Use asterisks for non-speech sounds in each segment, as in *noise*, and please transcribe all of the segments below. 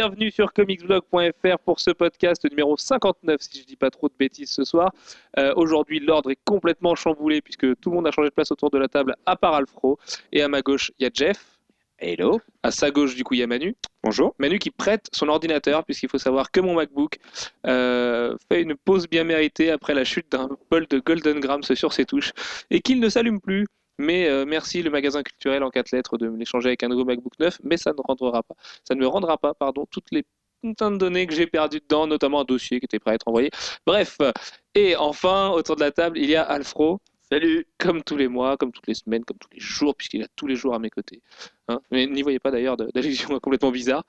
Bienvenue sur comicsblog.fr pour ce podcast numéro 59, si je dis pas trop de bêtises ce soir. Euh, Aujourd'hui, l'ordre est complètement chamboulé puisque tout le monde a changé de place autour de la table, à part Alfro. Et à ma gauche, il y a Jeff. Hello. À sa gauche, du coup, il y a Manu. Bonjour. Manu qui prête son ordinateur, puisqu'il faut savoir que mon MacBook euh, fait une pause bien méritée après la chute d'un bol de Golden Grams sur ses touches et qu'il ne s'allume plus. Mais euh, merci le magasin culturel en quatre lettres de l'échanger avec un nouveau MacBook neuf, mais ça ne rendra pas, ça ne me rendra pas, pardon, toutes les putains de données que j'ai perdues dedans, notamment un dossier qui était prêt à être envoyé. Bref, et enfin, autour de la table, il y a Alfro. Salut. Comme tous les mois, comme toutes les semaines, comme tous les jours, puisqu'il est tous les jours à mes côtés. Hein Mais n'y voyez pas d'ailleurs d'allusion *laughs* complètement bizarre.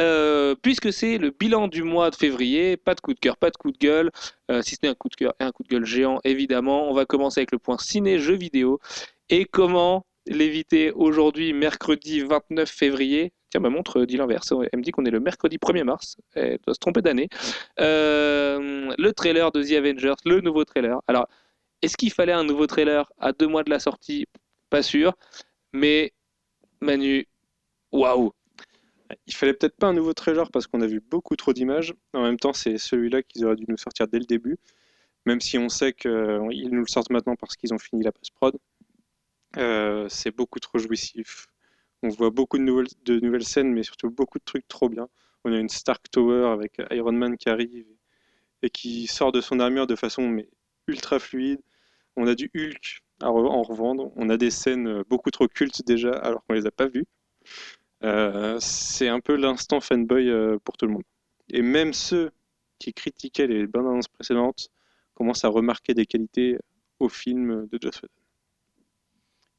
Euh, puisque c'est le bilan du mois de février, pas de coup de cœur, pas de coup de gueule, euh, si ce n'est un coup de cœur et un coup de gueule géant, évidemment. On va commencer avec le point ciné-jeux vidéo. Et comment l'éviter aujourd'hui, mercredi 29 février? Tiens, ma montre dit l'inverse. Elle me dit qu'on est le mercredi 1er mars. Elle doit se tromper d'année. Euh, le trailer de The Avengers, le nouveau trailer. Alors, est-ce qu'il fallait un nouveau trailer à deux mois de la sortie? Pas sûr. Mais Manu, waouh Il fallait peut-être pas un nouveau trailer parce qu'on a vu beaucoup trop d'images. En même temps, c'est celui-là qu'ils auraient dû nous sortir dès le début. Même si on sait qu'ils nous le sortent maintenant parce qu'ils ont fini la post-prod. Euh, c'est beaucoup trop jouissif. On voit beaucoup de nouvelles, de nouvelles scènes, mais surtout beaucoup de trucs trop bien. On a une Stark Tower avec Iron Man qui arrive et qui sort de son armure de façon ultra fluide. On a du Hulk à en revendre. On a des scènes euh, beaucoup trop cultes déjà alors qu'on les a pas vues. Euh, c'est un peu l'instant fanboy pour tout le monde. Et même ceux qui critiquaient les bandes annonces précédentes commencent à remarquer des qualités au film de Joss Whedon.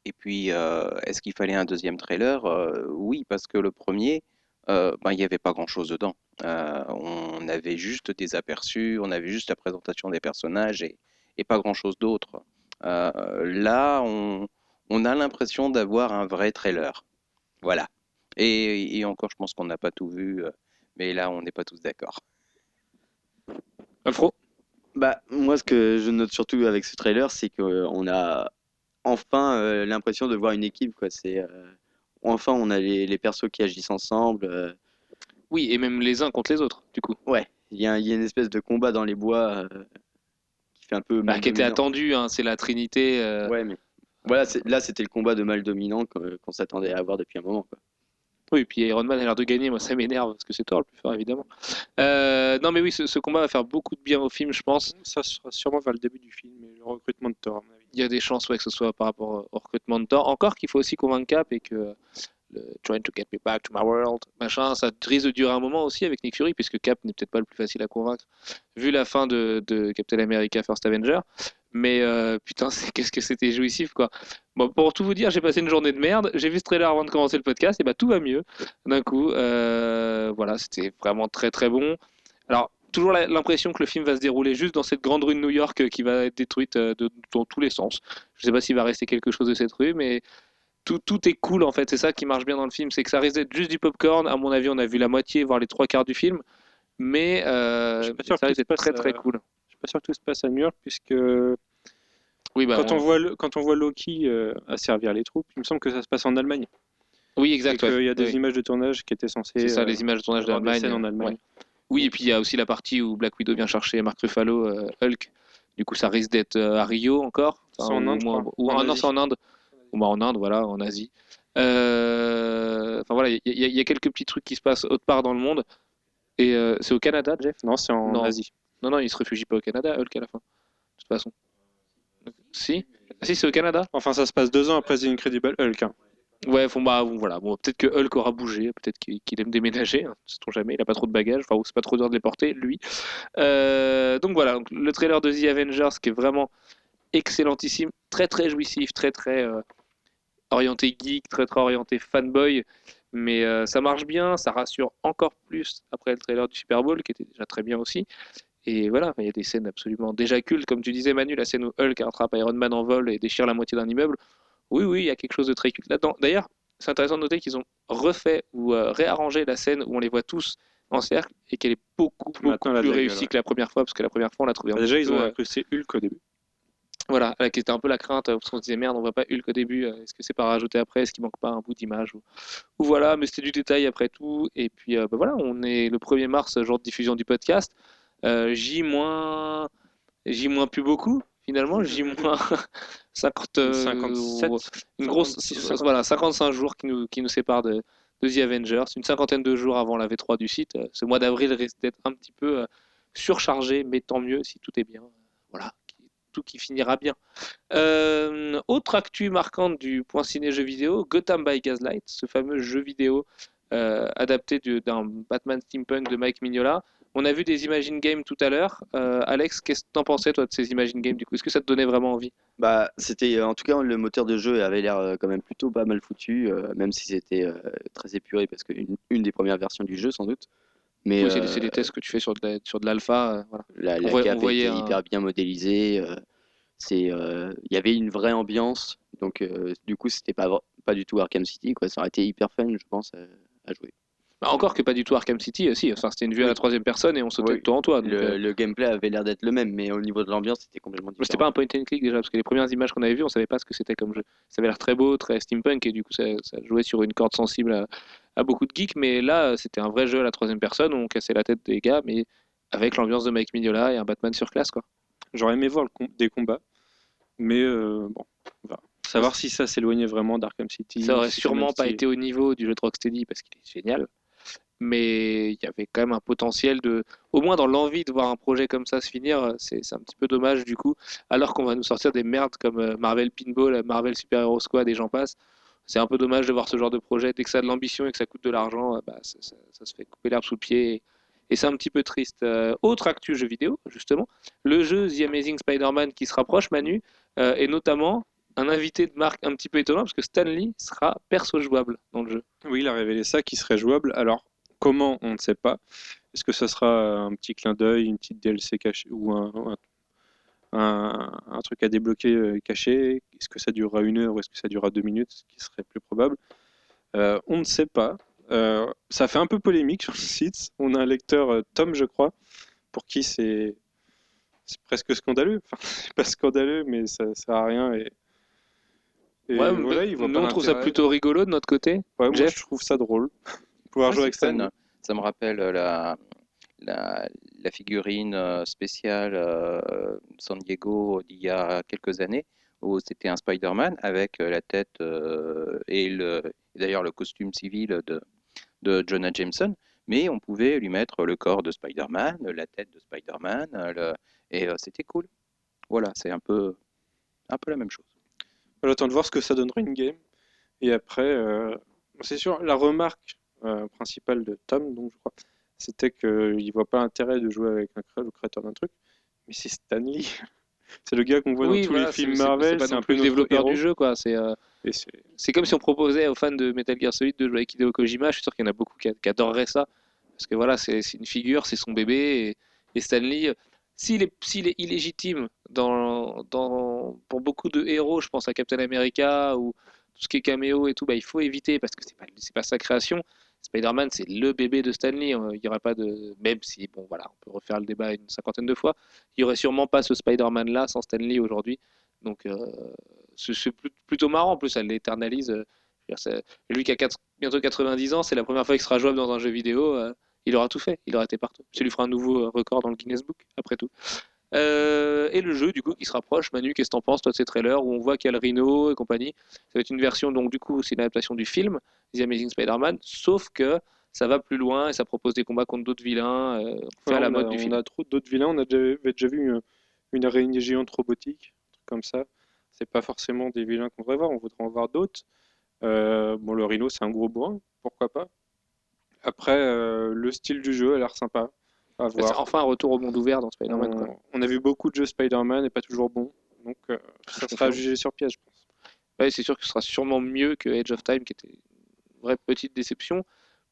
Et puis, euh, est-ce qu'il fallait un deuxième trailer? Euh, Oui, parce que le premier, euh, ben, il n'y avait pas grand-chose dedans. Euh, on avait juste des aperçus, on avait juste la présentation des personnages et, et pas grand-chose d'autre. Euh, là, on, on a l'impression d'avoir un vrai trailer. Voilà. Et, et encore, je pense qu'on n'a pas tout vu, mais là, on n'est pas tous d'accord. Alfro? Bah, moi, ce que je note surtout avec ce trailer, c'est qu'on a enfin euh, l'impression de voir une équipe, quoi. C'est, euh, enfin, on a les, les persos qui agissent ensemble. euh, Oui, et même les uns contre les autres, du coup. ouais, il y a, il y a une espèce de combat dans les bois euh, qui fait un peu Bah, mal qui était dominant. attendu, hein, c'est la Trinité. euh, Ouais, mais voilà, c'est- là, c'était le combat de mal dominant qu'on s'attendait à avoir depuis un moment, quoi. Oui, et puis Iron Man a l'air de gagner, moi ça m'énerve parce que c'est Thor le plus fort évidemment. Euh, non mais oui, ce, ce combat va faire beaucoup de bien au film, je pense. Ça sera sûrement vers le début du film et le recrutement de Thor, à mon avis. Il y a des chances ouais, que ce soit par rapport au recrutement de Thor. Encore qu'il faut aussi convaincre Cap et que le Trying to get me back to my world, machin, ça risque de durer un moment aussi avec Nick Fury, puisque Cap n'est peut-être pas le plus facile à convaincre, vu la fin de, Captain America First Avenger. Mais euh, putain, qu'est-ce que c'était jouissif quoi. Bon, pour tout vous dire, j'ai passé une journée de merde. J'ai vu ce trailer avant de commencer le podcast, et bah tout va mieux d'un coup. Euh, voilà, c'était vraiment très très bon. Alors, toujours l'impression que le film va se dérouler juste dans cette grande rue de New York euh, qui va être détruite euh, de, dans tous les sens. Je sais pas s'il va rester quelque chose de cette rue, mais tout, tout est cool en fait. C'est ça qui marche bien dans le film, c'est que ça risque d'être juste du popcorn. À mon avis, on a vu la moitié, voire les trois quarts du film, mais euh, Je suis pas sûr ça risque d'être très très euh, cool. Je suis pas sûr que tout se passe à New York, puisque Oui, bah, quand, on- on voit le- quand on voit Loki euh, asservir les troupes, il me semble que ça se passe en Allemagne. oui, exact. ouais. y a des Oui. images de tournage qui étaient censées. C'est ça, euh, les images de tournage d'Allemagne. en Allemagne. ouais. Oui, et puis il y a aussi la partie où Black Widow vient chercher Mark Ruffalo, euh, Hulk. Du coup, ça risque d'être euh, à Rio encore. C'est en Inde, moins-. Ou En ah, non, en Inde. Ou bah, en Inde, voilà, en Asie. Euh, Enfin voilà, il y, a- il y a quelques petits trucs qui se passent autre part dans le monde. Et c'est au Canada, Jeff? Non, c'est en Non. Asie. Non, non, il se réfugie pas au Canada, Hulk à la fin. De toute façon. Si? Ah, Si, c'est au Canada Enfin, ça se passe deux ans après The Incredible Hulk. hein. Ouais, bon, bah, bon, voilà. Bon, peut-être que Hulk aura bougé, peut-être qu'il aime déménager, hein, sait-on jamais. Il a pas trop de bagages, enfin, c'est pas trop dur de les porter, lui. Euh, donc voilà, le trailer de The Avengers qui est vraiment excellentissime, très très jouissif, très très euh, orienté geek, très très orienté fanboy. Mais euh, ça marche bien, ça rassure encore plus après le trailer du Super Bowl qui était déjà très bien aussi. Et voilà, il y a des scènes absolument déjà cultes, comme tu disais Manu, la scène où Hulk attrape Iron Man en vol et déchire la moitié d'un immeuble. Oui, oui, il y a quelque chose de très culte là-dedans. D'ailleurs, c'est intéressant de noter qu'ils ont refait ou euh, réarrangé la scène où on les voit tous en cercle et qu'elle est beaucoup, beaucoup Maintenant, plus la réussie gueule, ouais. que la première fois, parce que la première fois, on l'a trouvé un Déjà, ils peu, ont euh, incrusté Hulk au début. Voilà, là, qui était un peu la crainte, euh, parce qu'on se disait merde, on voit pas Hulk au début, euh, est-ce que c'est pas rajouté après, est-ce qu'il manque pas un bout d'image ou... ou voilà, mais c'était du détail après tout. Et puis euh, bah voilà, on est le 1er mars, jour de diffusion du podcast. Euh, J moins plus beaucoup finalement, J moins *laughs* 50, euh, 57, une grosse, 56, voilà, 55 jours qui nous, qui nous séparent de, de The Avengers, une cinquantaine de jours avant la V3 du site. Euh, Ce mois d'avril risque d'être un petit peu euh, surchargé, mais tant mieux si tout est bien. Voilà, tout qui finira bien. Euh, autre actu marquante du point ciné jeu vidéo, Gotham by Gaslight, ce fameux jeu vidéo euh, adapté du- d'un Batman steampunk de Mike Mignola. On a vu des Imagine Games tout à l'heure. Euh, Alex, qu'est-ce que t'en pensais toi de ces Imagine Games du coup? Est-ce que ça te donnait vraiment envie? Bah, c'était euh, en tout cas le moteur de jeu avait l'air euh, quand même plutôt pas mal foutu, euh, même si c'était euh, très épuré parce qu'une une des premières versions du jeu sans doute. Mais Oui, c'est des- tests que tu fais sur de la- sur de l'alpha. voilà. la, on la on voyait était un- hyper bien modélisée. il y avait une vraie ambiance, donc du coup c'était pas pas du tout Arkham City quoi. Ça aurait été hyper fun, je pense, à, à jouer. Bah, encore que pas du tout Arkham City, euh, si. Enfin, c'était une vue à la troisième personne et on sautait Oui. de toi en toi. donc, Le, euh, le gameplay avait l'air d'être le même, mais au niveau de l'ambiance c'était complètement Mais C'était différent. pas un point and click déjà, parce que les premières images qu'on avait vues, on savait pas ce que c'était comme jeu. Ça avait l'air très beau, très steampunk, et du coup, ça, ça jouait sur une corde sensible à, à beaucoup de geeks. Mais là, c'était un vrai jeu à la troisième personne, où on cassait la tête des gars, mais avec l'ambiance de Mike Mignola et un Batman sur classe, quoi. J'aurais aimé voir le com- des combats, mais euh, bon. Savoir si ça s'éloignait vraiment d'Arkham City. Ça aurait sûrement pas été au niveau du jeu de Rocksteady, parce qu'il est génial. Mais il y avait quand même un potentiel de, au moins dans l'envie de voir un projet comme ça se finir, euh, c'est un petit peu dommage du coup, alors qu'on va nous sortir des merdes comme euh, Marvel Pinball, Marvel Super Hero Squad et j'en passe. C'est un peu dommage de voir ce genre de projet. Dès que ça a de l'ambition et que ça coûte de l'argent, euh, bah, ça, se fait couper l'herbe sous le pied. Et, c'est un petit peu triste. Euh, autre actu jeu vidéo, justement, le jeu The Amazing Spider-Man qui se rapproche, Manu, euh, et notamment un invité de marque un petit peu étonnant, parce que Stan Lee sera perso jouable dans le jeu. Oui, il a révélé ça, qui serait jouable. Alors, comment, on ne sait pas. Est-ce que ça sera un petit clin d'œil, une petite DLC cachée ou un, un, un- un truc à débloquer euh, caché? Est-ce que ça durera une heure ou est-ce que ça durera deux minutes, ce qui serait plus probable? Euh, On ne sait pas. Euh, ça fait un peu polémique sur le site. On a un lecteur, Tom, je crois, pour qui c'est presque scandaleux. Enfin, *laughs* c'est pas scandaleux, mais ça sert à rien. Et, Ouais, voilà, nous, on trouve ça plutôt rigolo de notre côté. Ouais, moi, je trouve ça drôle. Pouvoir jouer avec Stan. Ça me rappelle la, la, la figurine euh, spéciale euh, San Diego d'il y a quelques années, où c'était un Spider-Man avec euh, la tête euh, et, le, et d'ailleurs le costume civil de, de Jonah Jameson, mais on pouvait lui mettre le corps de Spider-Man, la tête de Spider-Man, euh, le- et euh, c'était cool. Voilà, c'est un peu, un peu la même chose. J'attends de voir ce que ça donnera une game. Et après, euh, c'est sûr, la remarque euh, principale de Tom, donc je crois, c'était qu'il ne voit pas l'intérêt de jouer avec un le créateur d'un truc. Mais c'est Stanley. *laughs* c'est le gars qu'on voit Oui, dans tous voilà, les films Marvel. C'est un peu le développeur héros. du jeu, quoi. C'est euh, c'est- comme si on proposait aux fans de Metal Gear Solid de jouer avec Hideo Kojima. Je suis sûr qu'il y en a beaucoup qui, qui adoreraient ça. Parce que voilà, c'est une figure, c'est son bébé. Et, et Stanley, s'il est, est illégitime dans, dans, pour beaucoup de héros, je pense à Captain America ou tout ce qui est caméo et tout, bah, il faut éviter parce que c'est pas, pas sa création. Spider-Man, c'est le bébé de Stanley. hein. Il y aurait pas de. Même si, bon, voilà, on peut refaire le débat une cinquantaine de fois. Il y aurait sûrement pas ce Spider-Man-là sans Stanley aujourd'hui. Donc, euh, c'est c'est plut- plutôt marrant. En plus, ça l'éternalise. euh, Lui qui a bientôt 90 ans, c'est la première fois qu'il sera jouable dans un jeu vidéo. euh, il aura tout fait. Il aura été partout. Ça lui fera un nouveau record dans le Guinness Book, après tout. Et le jeu, du coup, qui se rapproche. Manu, qu'est-ce que t'en penses, toi, de ces trailers où on voit qu'il y a le Rhino et compagnie? Ça va être une version, donc, du coup, c'est une adaptation du film, The Amazing Spider-Man, sauf que ça va plus loin et ça propose des combats contre d'autres vilains, euh, à la on, mode a, du on film. a trop d'autres vilains. On a déjà, avait déjà vu une, une araignée géante robotique, un truc comme ça. C'est pas forcément des vilains qu'on voudrait voir. On voudrait en voir d'autres. Euh, bon, le rhino, c'est un gros bourrin. Pourquoi pas Après, euh, le style du jeu a l'air sympa. À C'est voir. enfin un retour au monde ouvert dans Spider-Man. quoi. On, on a vu beaucoup de jeux Spider-Man et pas toujours bons. Donc, euh, ça sera jugé sur pièce, je pense. Ouais, c'est sûr que ce sera sûrement mieux que Age of Time, qui était vraie petite déception.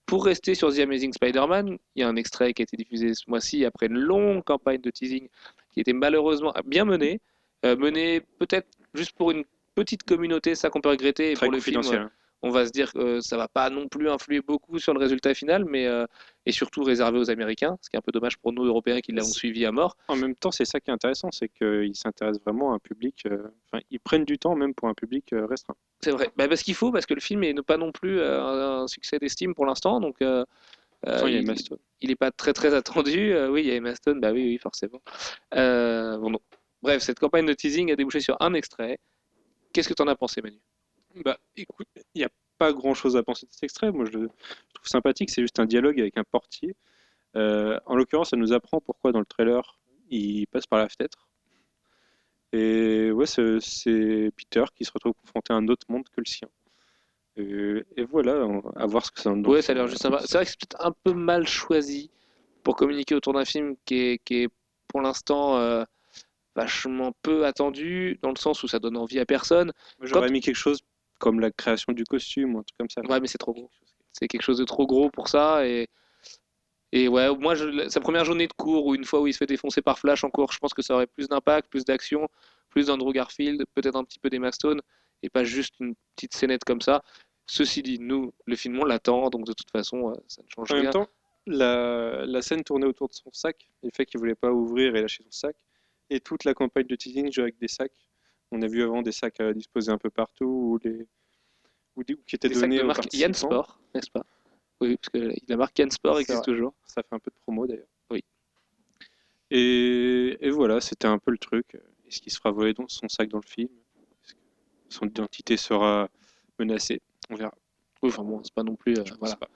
Pour rester sur The Amazing Spider-Man, il y a un extrait qui a été diffusé ce mois-ci après une longue campagne de teasing qui était malheureusement bien menée. Euh, menée peut-être juste pour une petite communauté, ça qu'on peut regretter. Et Très pour le film. On va se dire que ça va pas non plus influer beaucoup sur le résultat final, mais euh, et surtout réservé aux Américains, ce qui est un peu dommage pour nous Européens qui l'avons suivi à mort. En même temps, c'est ça qui est intéressant, c'est qu'ils s'intéressent vraiment à un public. euh, Enfin, ils prennent du temps même pour un public euh, restreint. C'est vrai, bah, parce qu'il faut, parce que le film est pas non plus euh, un succès d'estime pour l'instant, donc euh, euh, il n'est pas très très attendu. *laughs* Euh, oui, il y a Emma Stone, bah oui, oui, forcément. Euh, bon. Bref, cette campagne de teasing a débouché sur un extrait. Qu'est-ce que tu en as pensé, Manu? Bah, écoute, il n'y a pas grand-chose à penser de cet extrait. Moi, je le trouve sympathique. C'est juste un dialogue avec un portier. Euh, en l'occurrence, ça nous apprend pourquoi dans le trailer, il passe par la fenêtre. Et ouais, c'est Peter qui se retrouve confronté à un autre monde que le sien. Et, et voilà, à voir ce que ça donne. Ouais, ça a l'air juste sympa. C'est vrai que c'est peut-être un peu mal choisi pour communiquer autour d'un film qui est, qui est pour l'instant euh, vachement peu attendu, dans le sens où ça donne envie à personne. J'aurais Quand- mis quelque chose comme la création du costume ou un truc comme ça. Ouais, mais c'est trop gros. C'est quelque chose de trop gros pour ça. Et, et ouais, moi, je- sa première journée de cours, ou une fois où il se fait défoncer par Flash en cours, je pense que ça aurait plus d'impact, plus d'action, plus d'Andrew Garfield, peut-être un petit peu d'Emma Stone, et pas juste une petite scénette comme ça. Ceci dit, nous, le film, on l'attend, donc de toute façon, euh, ça ne change En rien. même temps, la, la scène tournait autour de son sac, le fait qu'il voulait pas ouvrir et lâcher son sac, et toute la campagne de teasing jouait avec des sacs. On a vu avant des sacs à disposer un peu partout, ou, les, ou, des- ou qui étaient Des sacs donnés de aux marque Yann. Sport, n'est-ce pas? Oui, parce que la marque Yann Sport existe toujours. Ça fait un peu de promo d'ailleurs. Oui. Et, et voilà, c'était un peu le truc. Est-ce qu'il se fera voler dans son sac dans le film? Est-ce que son identité sera menacée? On verra. Oui, enfin bon, c'est pas non plus. euh, voilà. pas.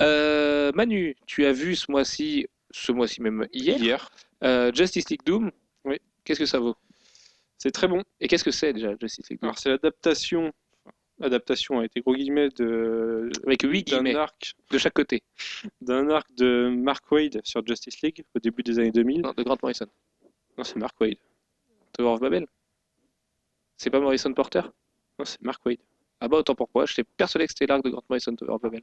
Euh, Manu, tu as vu ce mois-ci, ce mois-ci même hier, Hier, euh, Justice League Doom? Oui. Qu'est-ce que ça vaut? C'est très bon. Et qu'est-ce que c'est déjà Justice League Alors c'est l'adaptation, adaptation avec des gros guillemets de Avec huit d'un guillemets arc de chaque côté. d'un arc de Mark Wade sur Justice League au début des années 2000. Non, de Grant Morrison. Non, c'est Mark Wade. Tower of Babel. C'est pas Morrison Porter? Non, c'est Mark Wade. Ah bah autant pour moi, j'étais persuadé que c'était l'arc de Grant Morrison Tower of Babel.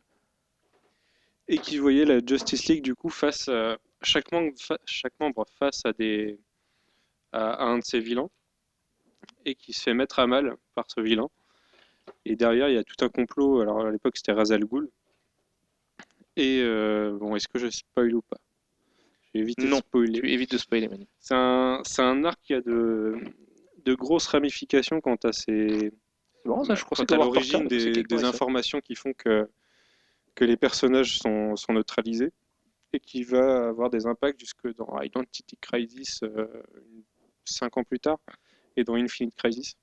Et qui voyait la Justice League du coup face à chaque membre, fa- chaque membre face à des à, à un de ses vilains et qui se fait mettre à mal par ce vilain. Et derrière, il y a tout un complot. Alors à l'époque, c'était Ra's al Ghul. Et euh, bon, est-ce que je spoil ou pas? J'ai évité Non, de spoiler. Tu évites de spoiler, Manu. C'est un, arc qui a de, de grosses ramifications quant à ses, ça, je quant pensais à l'origine des, des informations qui font que, que les personnages sont, sont neutralisés et qui va avoir des impacts jusque dans Identity Crisis euh, cinq ans plus tard et dans Infinite Crisis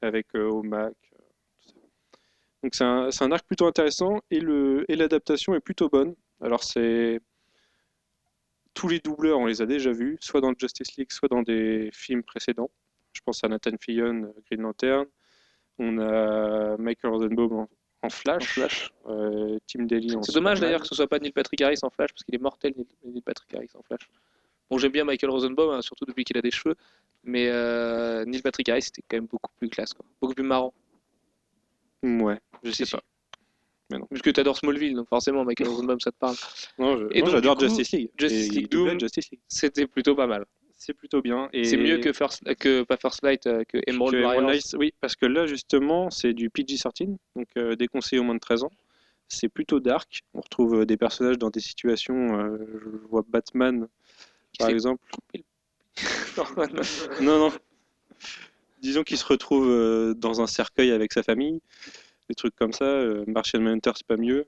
avec euh, Omac. euh, ça. Donc c'est un, arc plutôt intéressant et le et l'adaptation est plutôt bonne. Alors c'est tous les doubleurs, on les a déjà vus, soit dans Justice League, soit dans des films précédents. Je pense à Nathan Fillion, euh, Green Lantern. On a Michael Rosenbaum en, en Flash. En Flash. euh, Tim Daly en C'est dommage d'ailleurs que ce soit pas Neil Patrick Harris en Flash, parce qu'il est mortel, Neil Patrick Harris en Flash. Bon, j'aime bien Michael Rosenbaum, hein, surtout depuis qu'il a des cheveux, mais euh, Neil Patrick Harris c'était quand même beaucoup plus classe, quoi. beaucoup plus marrant. Ouais, je sais si. pas. Mais non. Puisque tu adores Smallville, donc forcément Michael Rosenbaum ça te parle. *laughs* Non, je- Et moi, donc, j'adore coup, Justice League. Justice League il doublait Doom, Justice League. C'était plutôt pas mal. C'est plutôt bien. Et C'est mieux que First, que pas First Light, euh, que Emerald que Warriors. Emerald Knights, oui, parce que là, justement, c'est du PG-13, donc euh, déconseillé aux moins de 13 ans. C'est plutôt dark. On retrouve euh, des personnages dans des situations. euh, je vois Batman, par exemple. *laughs* Non, Non. Disons qu'il se retrouve euh, dans un cercueil avec sa famille, des trucs comme ça. Euh, Martian Manhunter, c'est pas mieux.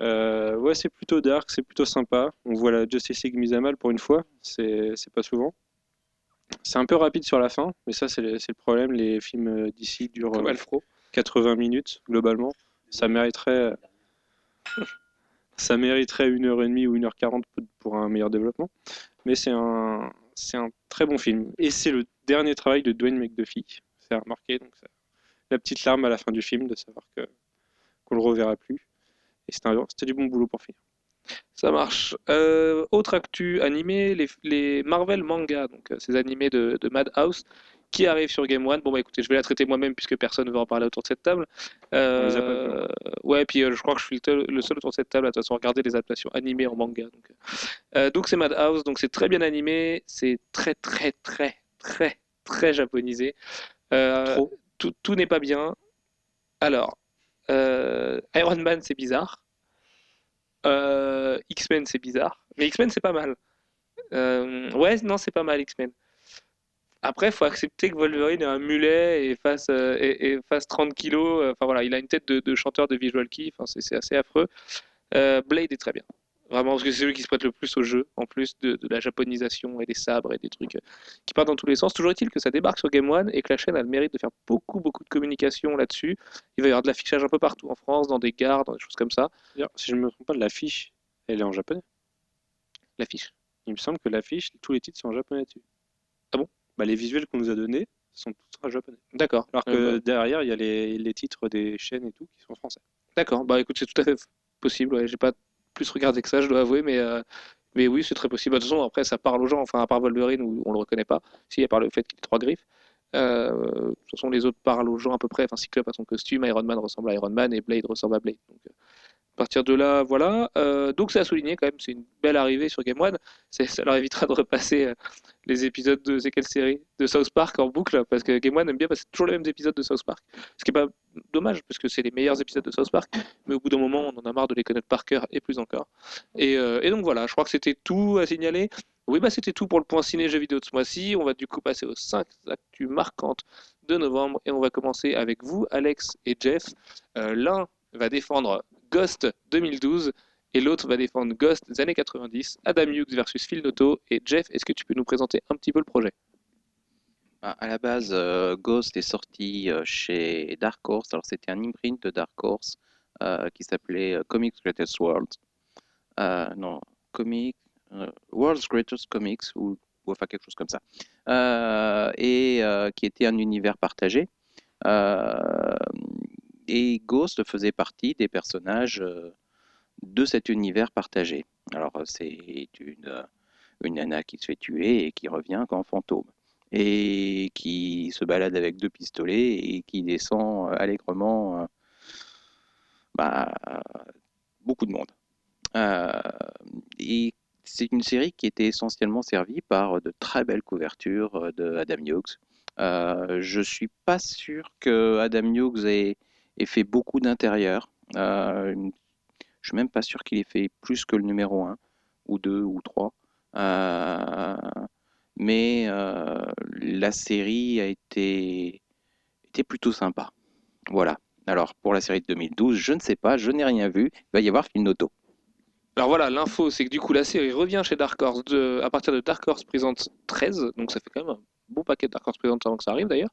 Euh, ouais, c'est plutôt dark, c'est plutôt sympa. On voit la Justice League mise à mal pour une fois, c'est pas souvent. C'est un peu rapide sur la fin, mais ça, c'est le, le problème. Les films d'ici durent Comme euh, Alfro. 80 minutes globalement. Ça mériterait, ça mériterait une heure et demie ou une heure quarante pour- pour un meilleur développement. Mais c'est un, c'est un très bon film. Et c'est le dernier travail de Dwayne McDuffie. C'est remarqué, donc la petite larme à la fin du film de savoir que qu'on le reverra plus. Et c'était du bon boulot pour finir. Ça marche. Euh, autre actu animé, les, les Marvel manga, donc euh, ces animés de, de Madhouse qui arrivent sur Game One. Bon bah écoutez, je vais la traiter moi-même puisque personne ne veut en parler autour de cette table. Euh, hein. ouais, puis euh, je crois que je suis le, seul autour de cette table à de toute façon regarder les adaptations animées en manga. Donc euh, donc c'est Madhouse, donc c'est très bien animé, c'est très très très très très japonisé. Euh, Trop. tout, tout n'est pas bien. Alors, euh, Iron Man, c'est bizarre. Euh, X-Men, c'est bizarre. Mais X-Men, c'est pas mal. Euh, ouais, non, c'est pas mal, X-Men. Après, il faut accepter que Wolverine est un mulet et fasse, euh, et, et fasse 30 kilos. Enfin voilà, il a une tête de, de chanteur de visual key. Enfin, c'est assez affreux. Euh, Blade est très bien. Vraiment, parce que c'est celui qui se prête le plus au jeu, en plus de, de la japonisation et des sabres et des trucs euh, qui partent dans tous les sens. Toujours est-il que ça débarque sur Game One et que la chaîne a le mérite de faire beaucoup, beaucoup de communication là-dessus. Il va y avoir de l'affichage un peu partout en France, dans des gares, dans des choses comme ça. Si je ne me trompe pas, l'affiche, elle est en japonais? L'affiche. Il me semble que l'affiche, tous les titres sont en japonais dessus. Ah bon? Bah, Les visuels qu'on nous a donnés sont tous en japonais. D'accord. Alors que Euh, bah, derrière, il y a les, les titres des chaînes et tout qui sont français. D'accord, bah écoute, c'est tout à fait possible. Ouais. J'ai pas plus regardé que ça, je dois avouer, mais, euh, mais oui, c'est très possible. De toute façon, après, ça parle aux gens, enfin, à part Wolverine où on le reconnaît pas, si, à part le fait qu'il ait trois griffes. Euh, de toute façon, les autres parlent aux gens à peu près. Enfin, Cyclope a son costume, Iron Man ressemble à Iron Man et Blade ressemble à Blade. Donc, euh, partir de là, voilà. Euh, donc, c'est à souligner quand même, c'est une belle arrivée sur Game One. Ça leur évitera de repasser euh, les épisodes de, c'est quelle série? De South Park en boucle, parce que Game One aime bien passer toujours les mêmes épisodes de South Park. Ce qui est pas dommage, parce que c'est les meilleurs épisodes de South Park mais au bout d'un moment, on en a marre de les connaître par cœur et plus encore. Et, euh, donc voilà, je crois que c'était tout à signaler. Oui, bah c'était tout pour le point ciné jeux vidéo de ce mois-ci. On va du coup passer aux 5 actus marquantes de novembre et on va commencer avec vous, Alex et Jeff. L'un va défendre Ghost 2012 et l'autre va défendre Ghost des années 90, Adam Hughes versus Phil Noto. Et Jeff, est-ce que tu peux nous présenter un petit peu le projet? À à la base, euh, Ghost est sorti euh, chez Dark Horse. Alors, c'était un imprint de Dark Horse euh, qui s'appelait Comics Greatest World. Non, Comics, euh, World's Greatest Comics, ou, ou enfin quelque chose comme ça. Et qui était un univers partagé. Et Ghost faisait partie des personnages euh, de cet univers partagé. Alors, euh, c'est une, euh, une nana qui se fait tuer et qui revient qu'en fantôme et qui se balade avec deux pistolets et qui descend allègrement bah, beaucoup de monde. Et c'est une série qui était essentiellement servie par de très belles couvertures de Adam Hughes. Euh, je suis pas sûr que Adam Hughes ait, ait fait beaucoup d'intérieur. Euh, je suis même pas sûr qu'il ait fait plus que le numéro 1 ou 2 ou 3. Euh, mais euh, la série a été, était plutôt sympa. Voilà. Alors, pour la série de 2012, je ne sais pas, je n'ai rien vu. Il va y avoir Phil Noto. Alors voilà, l'info, c'est que du coup, la série revient chez Dark Horse à partir de Dark Horse Presents 13, donc ça fait quand même bon paquet de Dark Horse avant que ça arrive d'ailleurs.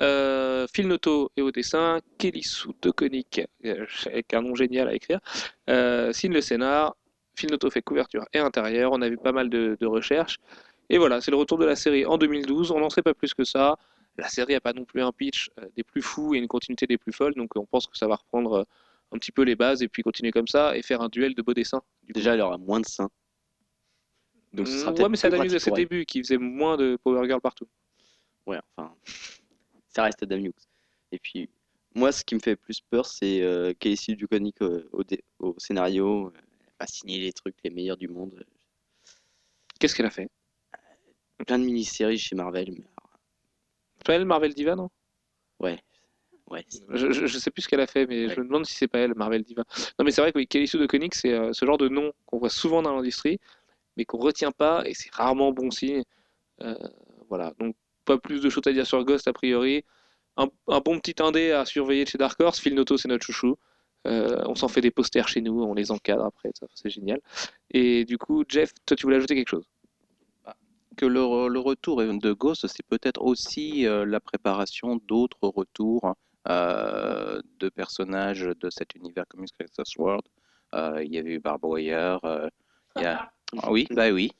Euh, Phil Noto est au dessin, Kelly Sue Deconic, euh, avec un nom génial à écrire, euh, signe le scénar, Phil Noto fait couverture et intérieur, on a vu pas mal de, recherches, et voilà, c'est le retour de la série en 2012, on n'en sait pas plus que ça. La série n'a pas non plus un pitch euh, des plus fous et une continuité des plus folles, donc on pense que ça va reprendre un petit peu les bases et puis continuer comme ça et faire un duel de beaux dessins. du coup. Déjà, elle aura moins de seins. Donc, ce sera Mm, ouais, mais Adam Hughes à ses débuts qui faisait moins de Power Girl partout. Ouais, enfin, *laughs* ça reste Adam Hughes. Et puis, moi, ce qui me fait plus peur, c'est euh, Casey Duconic euh, au, dé- au scénario. Elle va signer les trucs les meilleurs du monde. Qu'est-ce qu'elle a fait? Plein de mini-séries chez Marvel. Mais C'est pas elle, Marvel Diva, non? Ouais, ouais. je, je, je sais plus ce qu'elle a fait, mais je me demande si c'est pas elle, Marvel Diva. Non, mais c'est vrai que oui, Kelly Sue DeConnick, c'est euh, ce genre de nom qu'on voit souvent dans l'industrie, mais qu'on retient pas, et c'est rarement bon signe. Euh, voilà, donc pas plus de choses à dire sur Ghost a priori. Un, un bon petit indé à surveiller de chez Dark Horse. Phil Noto, c'est notre chouchou. Euh, on s'en fait des posters chez nous, on les encadre après, c'est génial. Et du coup, Jeff, toi tu voulais ajouter quelque chose? Que le, le retour de Ghost, c'est peut-être aussi euh, la préparation d'autres retours euh, de personnages de cet univers Comics Creators World. Euh, il y avait eu Barb Wire. euh, il y a... *laughs* Ah oui, bah oui.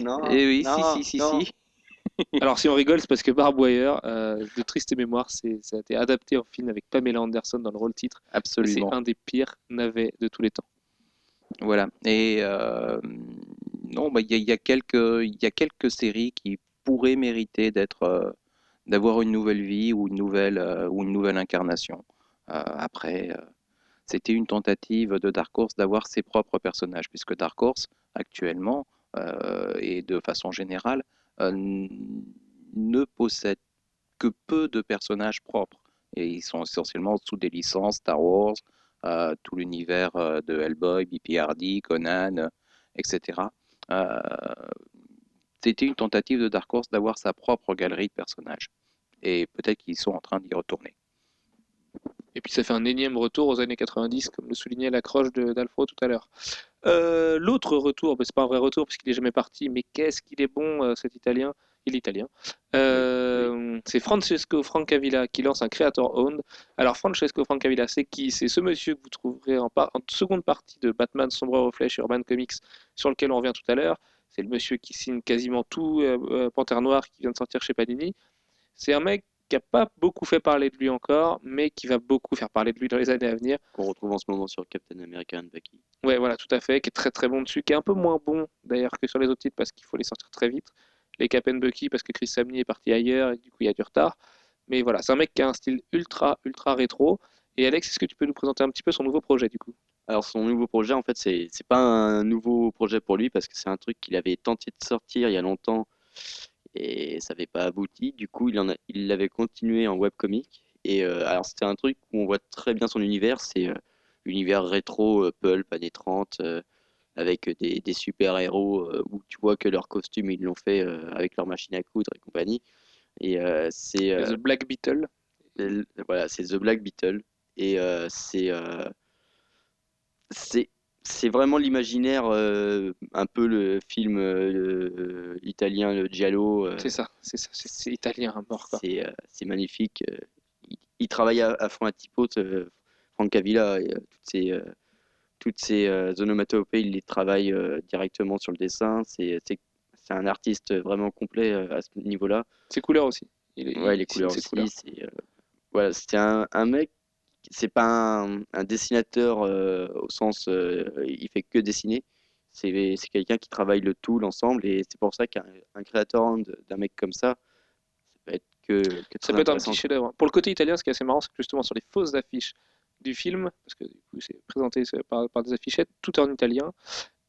Non, Et oui, non, si, si, si, non. si. *laughs* Alors, si on rigole, c'est parce que Barb Wire, euh, de triste mémoire, c'est, ça a été adapté en film avec Pamela Anderson dans le rôle titre. Et C'est Absolument. un des pires navets de tous les temps. Voilà. Et euh, non, bah, il y, a- y a quelques, y a quelques séries qui pourraient mériter d'être, euh, d'avoir une nouvelle vie ou une nouvelle, ou une nouvelle incarnation. Après, c'était une tentative de Dark Horse d'avoir ses propres personnages, puisque Dark Horse actuellement euh, et de façon générale euh, ne possède que peu de personnages propres. Et ils sont essentiellement sous des licences Star Wars, euh, tout l'univers de Hellboy, BPRD, Conan, euh, etc. C'était une tentative de Dark Horse d'avoir sa propre galerie de personnages. Et peut-être qu'ils sont en train d'y retourner. Et puis ça fait un énième retour aux années 90, comme le soulignait l'accroche d'Alfro tout à l'heure. Euh, L'autre retour, bah, c'est pas un vrai retour puisqu'il est jamais parti, mais qu'est-ce qu'il est bon euh, cet Italien? Il est italien. Euh, C'est Francesco Francavilla qui lance un creator owned. Alors Francesco Francavilla, c'est qui? C'est ce monsieur que vous trouverez en, seconde partie de Batman Sombre Reflet chez Urban Comics, sur lequel on revient tout à l'heure. C'est le monsieur qui signe quasiment tout Panthère Noire qui vient de sortir chez Panini. C'est un mec qui n'a pas beaucoup fait parler de lui encore, mais qui va beaucoup faire parler de lui dans les années à venir. Qu'on retrouve en ce moment sur Captain America and Bucky. Ouais, voilà, tout à fait, qui est très très bon dessus, qui est un peu moins bon d'ailleurs que sur les autres titres parce qu'il faut les sortir très vite. Les Cap and Bucky parce que Chris Samney est parti ailleurs et du coup il y a du retard. Mais voilà, c'est un mec qui a un style ultra ultra rétro. Et Alex, est-ce que tu peux nous présenter un petit peu son nouveau projet du coup? Alors son nouveau projet, en fait, c'est c'est pas un nouveau projet pour lui parce que c'est un truc qu'il avait tenté de sortir il y a longtemps et ça n'avait pas abouti. Du coup, il en a, il l'avait continué en webcomic. Et euh, alors c'était un truc où on voit très bien son univers, c'est euh, l'univers rétro euh, pulp années 30 euh, avec des, des super héros où tu vois que leurs costumes ils l'ont fait euh, avec leur machine à coudre et compagnie. Et euh, c'est euh, The Black Beetle. Voilà, c'est The Black Beetle. Et euh, c'est euh, c'est c'est vraiment l'imaginaire, euh, un peu le film euh, le- italien, le Giallo. euh, C'est ça, c'est ça, c'est italien à mort c'est euh, c'est magnifique. euh, Il, il travaille à, à fond à typo, euh, Francavilla, et, euh, toutes ces, euh, toutes ces euh, onomatopées, il les travaille euh, directement sur le dessin. C'est c'est- c'est un artiste vraiment complet euh, à ce niveau-là. Ses couleurs aussi. Il Ouais, il les couleurs aussi. C'est euh, voilà, c'est un, un mec. C'est pas un, un dessinateur euh, au sens euh, il fait que dessiner. C'est quelqu'un qui travaille le tout, l'ensemble, et c'est pour ça qu'un un créateur d'un mec comme ça, ça peut être que, que Ça peut être un petit chef-d'œuvre. Pour le côté italien, ce qui est assez marrant, c'est que justement sur les fausses affiches du film, parce que du coup c'est présenté par, par des affichettes, tout en italien.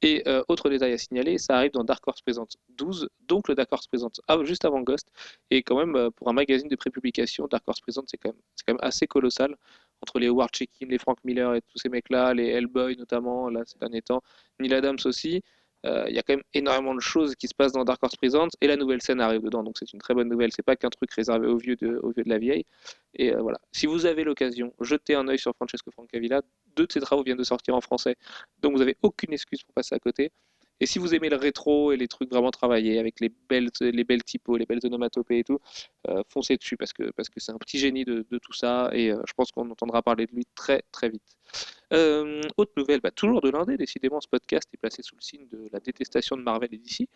Et euh, autre détail à signaler, ça arrive dans Dark Horse Present 12, donc le Dark Horse Present av- juste avant Ghost. Et quand même, euh, pour un magazine de prépublication, Dark Horse Present, c'est quand, même- quand même assez colossal. Entre les Howard Checkin, les Frank Miller et tous ces mecs-là, les Hellboy notamment, là ces derniers temps, Neil Adams aussi, euh, il y a quand même énormément de choses qui se passent dans Dark Horse Present et la nouvelle scène arrive dedans, donc c'est une très bonne nouvelle. C'est pas qu'un truc réservé aux vieux de, aux vieux de la vieille. Et euh, voilà. Si vous avez l'occasion, jetez un œil sur Francesco Francavilla. Deux de ses travaux viennent de sortir en français, donc vous avez aucune excuse pour passer à côté. Et si vous aimez le rétro et les trucs vraiment travaillés avec les belles, les belles typos, les belles onomatopées et tout, euh, foncez dessus parce que parce que c'est un petit génie de, tout ça et euh, je pense qu'on entendra parler de lui très très vite. Euh, autre nouvelle, bah, toujours de l'indé, décidément ce podcast est placé sous le signe de la détestation de Marvel et DC,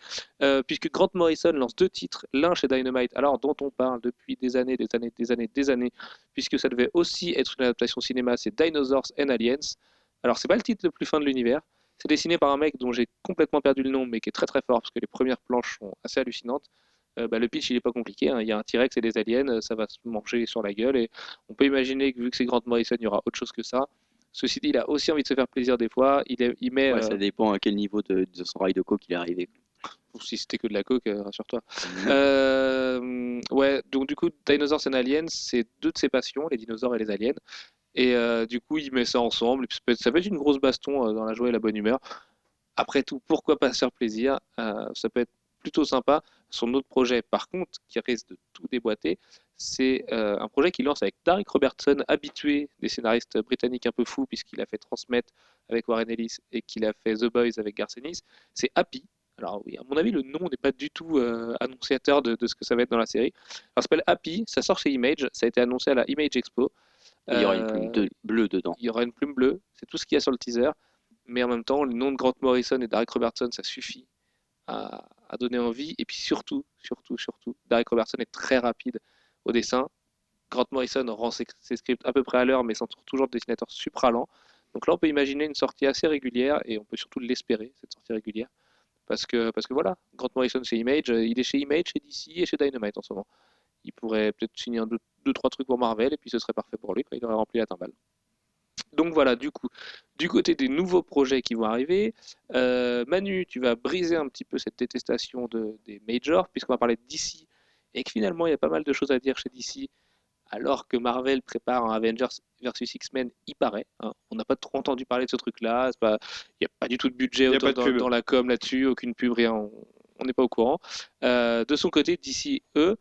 euh, puisque Grant Morrison lance deux titres, l'un chez Dynamite, alors dont on parle depuis des années, des années, des années, des années, puisque ça devait aussi être une adaptation cinéma, c'est Dinosaurs and Aliens. Alors c'est pas le titre le plus fin de l'univers, c'est dessiné par un mec dont j'ai complètement perdu le nom, mais qui est très très fort, parce que les premières planches sont assez hallucinantes. Euh, bah, le pitch il est pas compliqué, hein. il y a un T-Rex et des aliens, euh, ça va se manger sur la gueule, et on peut imaginer que vu que c'est Grant Morrison, il y aura autre chose que ça. Ceci dit, il a aussi envie de se faire plaisir des fois. Il, est- il met, Ouais, euh, ça dépend à quel niveau de, de son rail de coke il est arrivé. si c'était que de la coke, rassure-toi. *laughs* Euh, ouais, donc du coup, Dinosaurs and Aliens, c'est deux de ses passions, les dinosaures et les aliens. Et euh, du coup, il met ça ensemble. Et puis, ça peut être- une grosse baston euh, dans la joie et la bonne humeur. Après tout, pourquoi pas se faire plaisir? Euh, Ça peut être plutôt sympa. Son autre projet, par contre, qui risque de tout déboîter, c'est un projet qu'il lance avec Derek Robertson, habitué des scénaristes britanniques un peu fous, puisqu'il a fait Transmet avec Warren Ellis et qu'il a fait The Boys avec Garth Ennis. C'est Happy. Alors oui, à mon avis, le nom n'est pas du tout annonciateur de, de ce que ça va être dans la série. Alors, ça s'appelle Happy, ça sort chez Image, ça a été annoncé à la Image Expo. Il y aura une Euh, plume de- bleue dedans. il y aura une plume bleue, c'est tout ce qu'il y a sur le teaser. Mais en même temps, le nom de Grant Morrison et Derek Robertson, ça suffit à, à donner envie. Et puis surtout, surtout, surtout, Derek Robertson est très rapide au dessin. Grant Morrison rend ses, ses scripts à peu près à l'heure, mais s'entoure toujours de dessinateurs supra lents. Donc là, on peut imaginer une sortie assez régulière et on peut surtout l'espérer, cette sortie régulière. Parce que, parce que voilà, Grant Morrison chez Image, euh, il est chez Image, chez DC et chez Dynamite en ce moment. Il pourrait peut-être signer un, deux, deux, trois trucs pour Marvel et puis ce serait parfait pour lui, quoi. il aurait rempli la timbale. Donc voilà, du coup, du côté des nouveaux projets qui vont arriver, euh, Manu, tu vas briser un petit peu cette détestation de, des majors, puisqu'on va parler de DC, et que finalement il y a pas mal de choses à dire chez DC, alors que Marvel prépare un Avengers versus X-Men, il paraît. hein. On n'a pas trop entendu parler de ce truc-là. Il n'y a pas du tout de budget autant de dans, dans la com là-dessus, aucune pub, rien. On on n'est pas au courant. Euh, de son côté, DC, eux,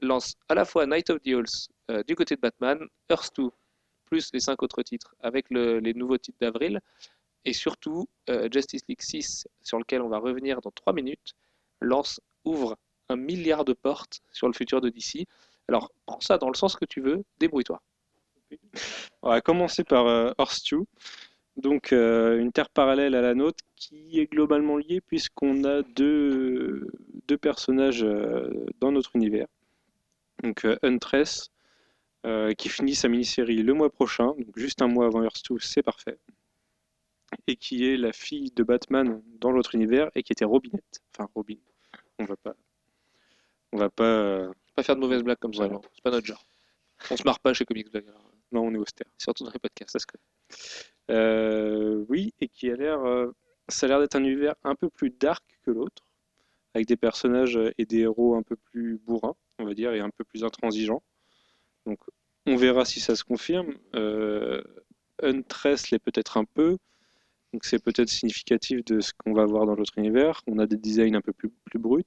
lance à la fois Night of the Owls euh, du côté de Batman, Earth 2, plus les cinq autres titres avec le- les nouveaux titres d'avril, et surtout euh, Justice League 6, sur lequel on va revenir dans 3 minutes, lance, ouvre un milliard de portes sur le futur de DC. Alors, prends ça dans le sens que tu veux, débrouille-toi. On va commencer par euh, Earth 2, donc une terre parallèle à la nôtre qui est globalement liée puisqu'on a deux, deux personnages dans notre univers. Donc euh, Huntress euh, qui finit sa mini-série le mois prochain, donc juste un mois avant Earth 2, c'est parfait. Et qui est la fille de Batman dans l'autre univers et qui était Robinette. Enfin Robin. On va pas. On va pas. euh, Pas faire de mauvaises blagues comme ça, Voilà. non. C'est pas notre genre. On se marre pas chez Comics Blog, alors. Non, on est austère. surtout dans les podcasts. Ça se connaît. Euh, oui, et qui a l'air, euh, ça a l'air d'être un univers un peu plus dark que l'autre, avec des personnages et des héros un peu plus bourrins, on va dire, et un peu plus intransigeants. Donc, on verra si ça se confirme. Euh, Huntress l'est peut-être un peu, donc c'est peut-être significatif de ce qu'on va voir dans l'autre univers. On a des designs un peu plus, plus bruts.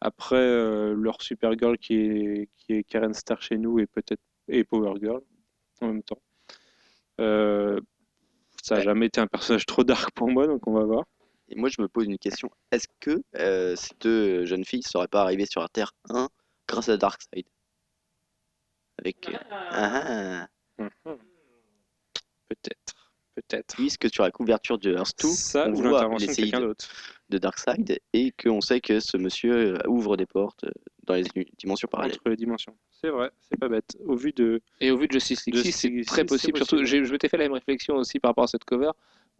Après, euh, leur Supergirl qui est, qui est Karen Star chez nous et peut-être et Power Girl en même temps. Euh, ça n'a jamais été un personnage trop dark pour moi, donc on va voir. Et moi, je me pose une question. Est-ce que euh, ces deux jeunes filles ne seraient pas arrivées sur la Terre 1 grâce à Darkseid? Avec, euh, ah. *laughs* Peut-être, peut-être. puisque sur la couverture de Earth 2, Ça on voit l'intervention de l'essai de, de Darkseid et qu'on sait que ce monsieur euh, ouvre des portes euh, dans les dimensions parallèles. Entre les dimensions. C'est vrai, c'est pas bête. Au vu de. Et au vu de Justice League Justice 6, c'est très 6, possible. c'est Surtout, possible. j'ai- je m'étais fait la même réflexion aussi par rapport à cette cover,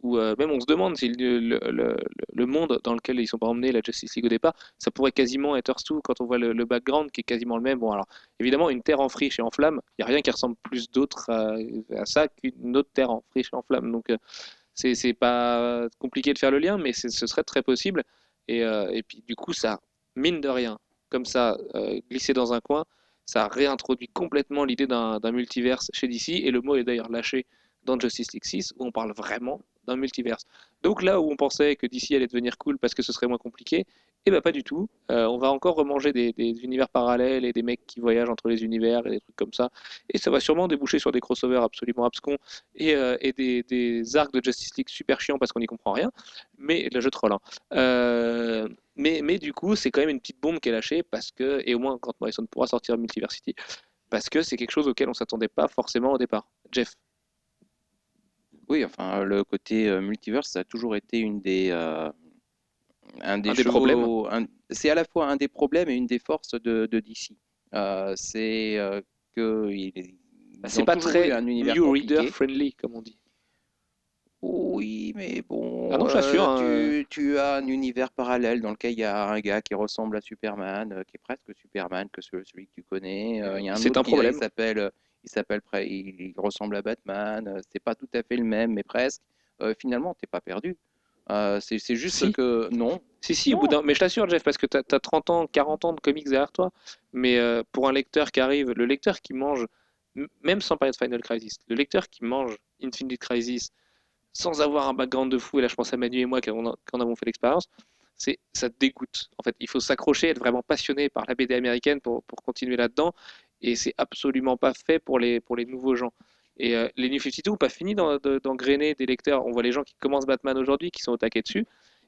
où euh, même on se demande si le, monde dans lequel ils sont pas emmenés, la Justice League au départ, ça pourrait quasiment être Earth 2 quand on voit le, background qui est quasiment le même. Bon, alors évidemment, une terre en friche et en flamme, il n'y a rien qui ressemble plus d'autre à, ça qu'une autre terre en friche et en flamme. Donc, euh, c'est pas compliqué de faire le lien, mais ce serait très possible. Et, euh, et puis, du coup, ça, mine de rien, comme ça, euh, glissé dans un coin, ça réintroduit complètement l'idée d'un multiverse chez DC, et le mot est d'ailleurs lâché dans Justice League 6, où on parle vraiment d'un multiverse. Donc là où on pensait que DC allait devenir cool parce que ce serait moins compliqué, eh ben pas du tout. Euh, on va encore remanger des, univers parallèles et des mecs qui voyagent entre les univers et des trucs comme ça, et ça va sûrement déboucher sur des crossovers absolument abscons et, euh, des, arcs de Justice League super chiants parce qu'on n'y comprend rien, mais là je troll. hein. Euh, mais, mais du coup, c'est quand même une petite bombe qui est lâchée parce que, et au moins quand Morrison pourra sortir Multiversity, parce que c'est quelque chose auquel on s'attendait pas forcément au départ. Jeff. Oui, enfin, le côté euh, multiverse, ça a toujours été une des, euh, un des, Un des chevaux- problèmes. c'est à la fois un des problèmes et une des forces de, de DC. Euh, c'est euh, que c'est pas très un univers new compliqué. reader friendly, comme on dit. Oui, mais bon, Ah non, je t'assure, hein, tu, tu as un univers parallèle dans lequel il y a un gars qui ressemble à Superman, euh, qui est presque Superman que ce- celui que tu connais. Euh, il y a un C'est autre un qui, problème. Il s'appelle, euh, il s'appelle, il, il ressemble à Batman. euh, C'est pas tout à fait le même, mais presque. Euh, finalement, t'es pas perdu. Euh, c'est juste Si. que non. Si, si, au bout d'un. Mais je t'assure, Jeff, parce que tu as, 30 ans, 40 ans de comics derrière toi. Mais euh, pour un lecteur qui arrive, le lecteur qui mange, même sans parler de Final Crisis, le lecteur qui mange Infinite Crisis sans avoir un background de fou, et là je pense à Manu et moi qui en, qui en avons fait l'expérience, c'est ça te dégoûte. En fait, il faut s'accrocher, être vraiment passionné par la BD américaine pour, pour continuer là-dedans. Et c'est absolument pas fait pour les, pour les nouveaux gens. Et euh, les New 52, pas fini d'en- de- d'engrainer des lecteurs. On voit les gens qui commencent Batman aujourd'hui, qui sont au taquet dessus.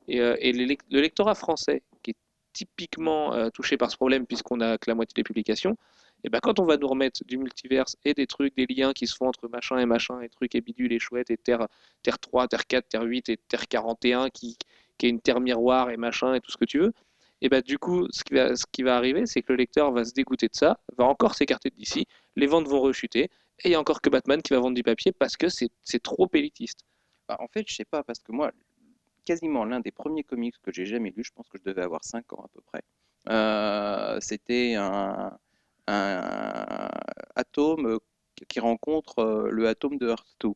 Et, euh, le lectorat français, qui est typiquement euh, touché par ce problème, puisqu'on a que la moitié des publications, et ben quand on va nous remettre du multiverse et des trucs, des liens qui se font entre machin et machin, et trucs et bidules et chouettes, et Terre, Terre 3, Terre 4, Terre 8 et Terre 41, qui, qui est une Terre miroir et machin et tout ce que tu veux, et ben du coup, ce qui va, ce qui va arriver, c'est que le lecteur va se dégoûter de ça, va encore s'écarter d'ici, les ventes vont rechuter, et il n'y a encore que Batman qui va vendre du papier parce que c'est trop élitiste. Bah, en fait, je sais pas, parce que moi, quasiment l'un des premiers comics que j'ai jamais lu, je pense que je devais avoir 5 ans à peu près. euh, C'était un, atome qui rencontre euh, le atome de Earth 2.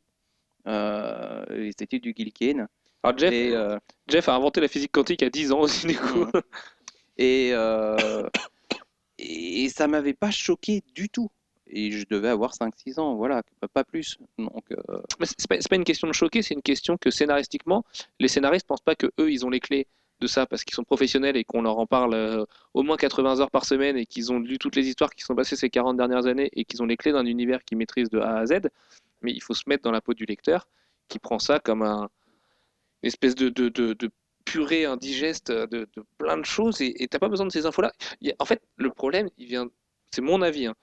Euh, C'était du Gilkin. Alors Jeff, Et, euh, Jeff a inventé la physique quantique à 10 ans aussi, du coup. Mhm. et, euh, et ça m'avait pas choqué du tout. et je devais avoir 5-6 ans, voilà, pas- plus. Donc, euh, c'est pas, une question de choquer, c'est une question que scénaristiquement, les scénaristes pensent pas que eux, ils ont les clés de ça parce qu'ils sont professionnels et qu'on leur en parle euh, au moins 80 heures par semaine et qu'ils ont lu toutes les histoires qui sont passées ces 40 dernières années et qu'ils ont les clés d'un univers qu'ils maîtrisent de A à Z. Mais il faut se mettre dans la peau du lecteur qui prend ça comme un, une espèce de, de, de, de purée indigeste de, de plein de choses et t'as pas besoin de ces infos-là. En fait, le problème, il vient, c'est mon avis, hein,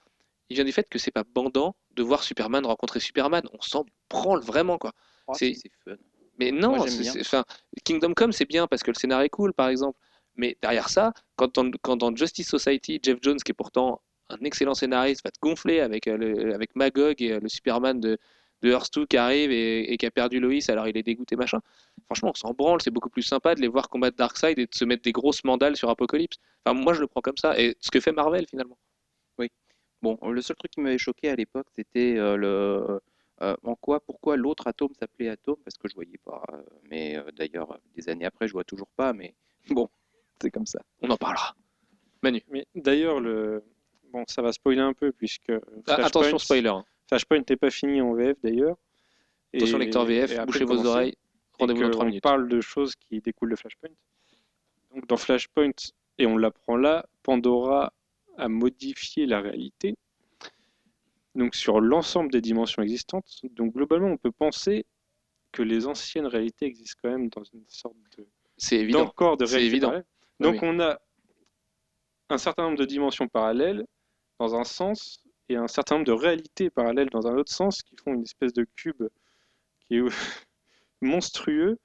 il vient du fait que c'est pas bandant de voir Superman rencontrer Superman. On s'en branle vraiment, quoi. oh, C'est- fun. Mais non, Moi, enfin, Kingdom Come, c'est bien parce que le scénario est cool, par exemple. Mais derrière ça, quand dans, quand dans Justice Society, Jeff Jones, qui est pourtant un excellent scénariste, va te gonfler avec, euh, le- avec Magog et euh, le Superman de, de Earth 2 qui arrive et, et qui a perdu Lois, alors il est dégoûté, machin. Franchement, on s'en branle, c'est beaucoup plus sympa de les voir combattre Darkseid et de se mettre des grosses mandales sur Apocalypse. Enfin, moi, je le prends comme ça. Et ce que fait Marvel, finalement. Bon, le seul truc qui m'avait choqué à l'époque, c'était euh, le euh, en quoi, pourquoi l'autre atome s'appelait atome, parce que je voyais pas. euh, mais euh, d'ailleurs, des années après, je vois toujours pas. Mais *laughs* bon, c'est comme ça. On en parlera. Mais d'ailleurs, le... bon, ça va spoiler un peu puisque Ah, attention, spoiler. hein. Flashpoint n'est pas fini en VF d'ailleurs. Attention, lecteur VF, bouchez vos oreilles. Rendez-vous dans 3 on minutes. parle de choses qui découlent de Flashpoint. Donc dans Flashpoint, et on l'apprend là, Pandora a modifié la réalité. Donc sur l'ensemble des dimensions existantes. Donc globalement, on peut penser que les anciennes réalités existent quand même dans une sorte de C'est évident. d'encore de C'est réalité évident. parallèle. Donc oui. on a un certain nombre de dimensions parallèles dans un sens et un certain nombre de réalités parallèles dans un autre sens qui font une espèce de cube qui est *laughs* monstrueux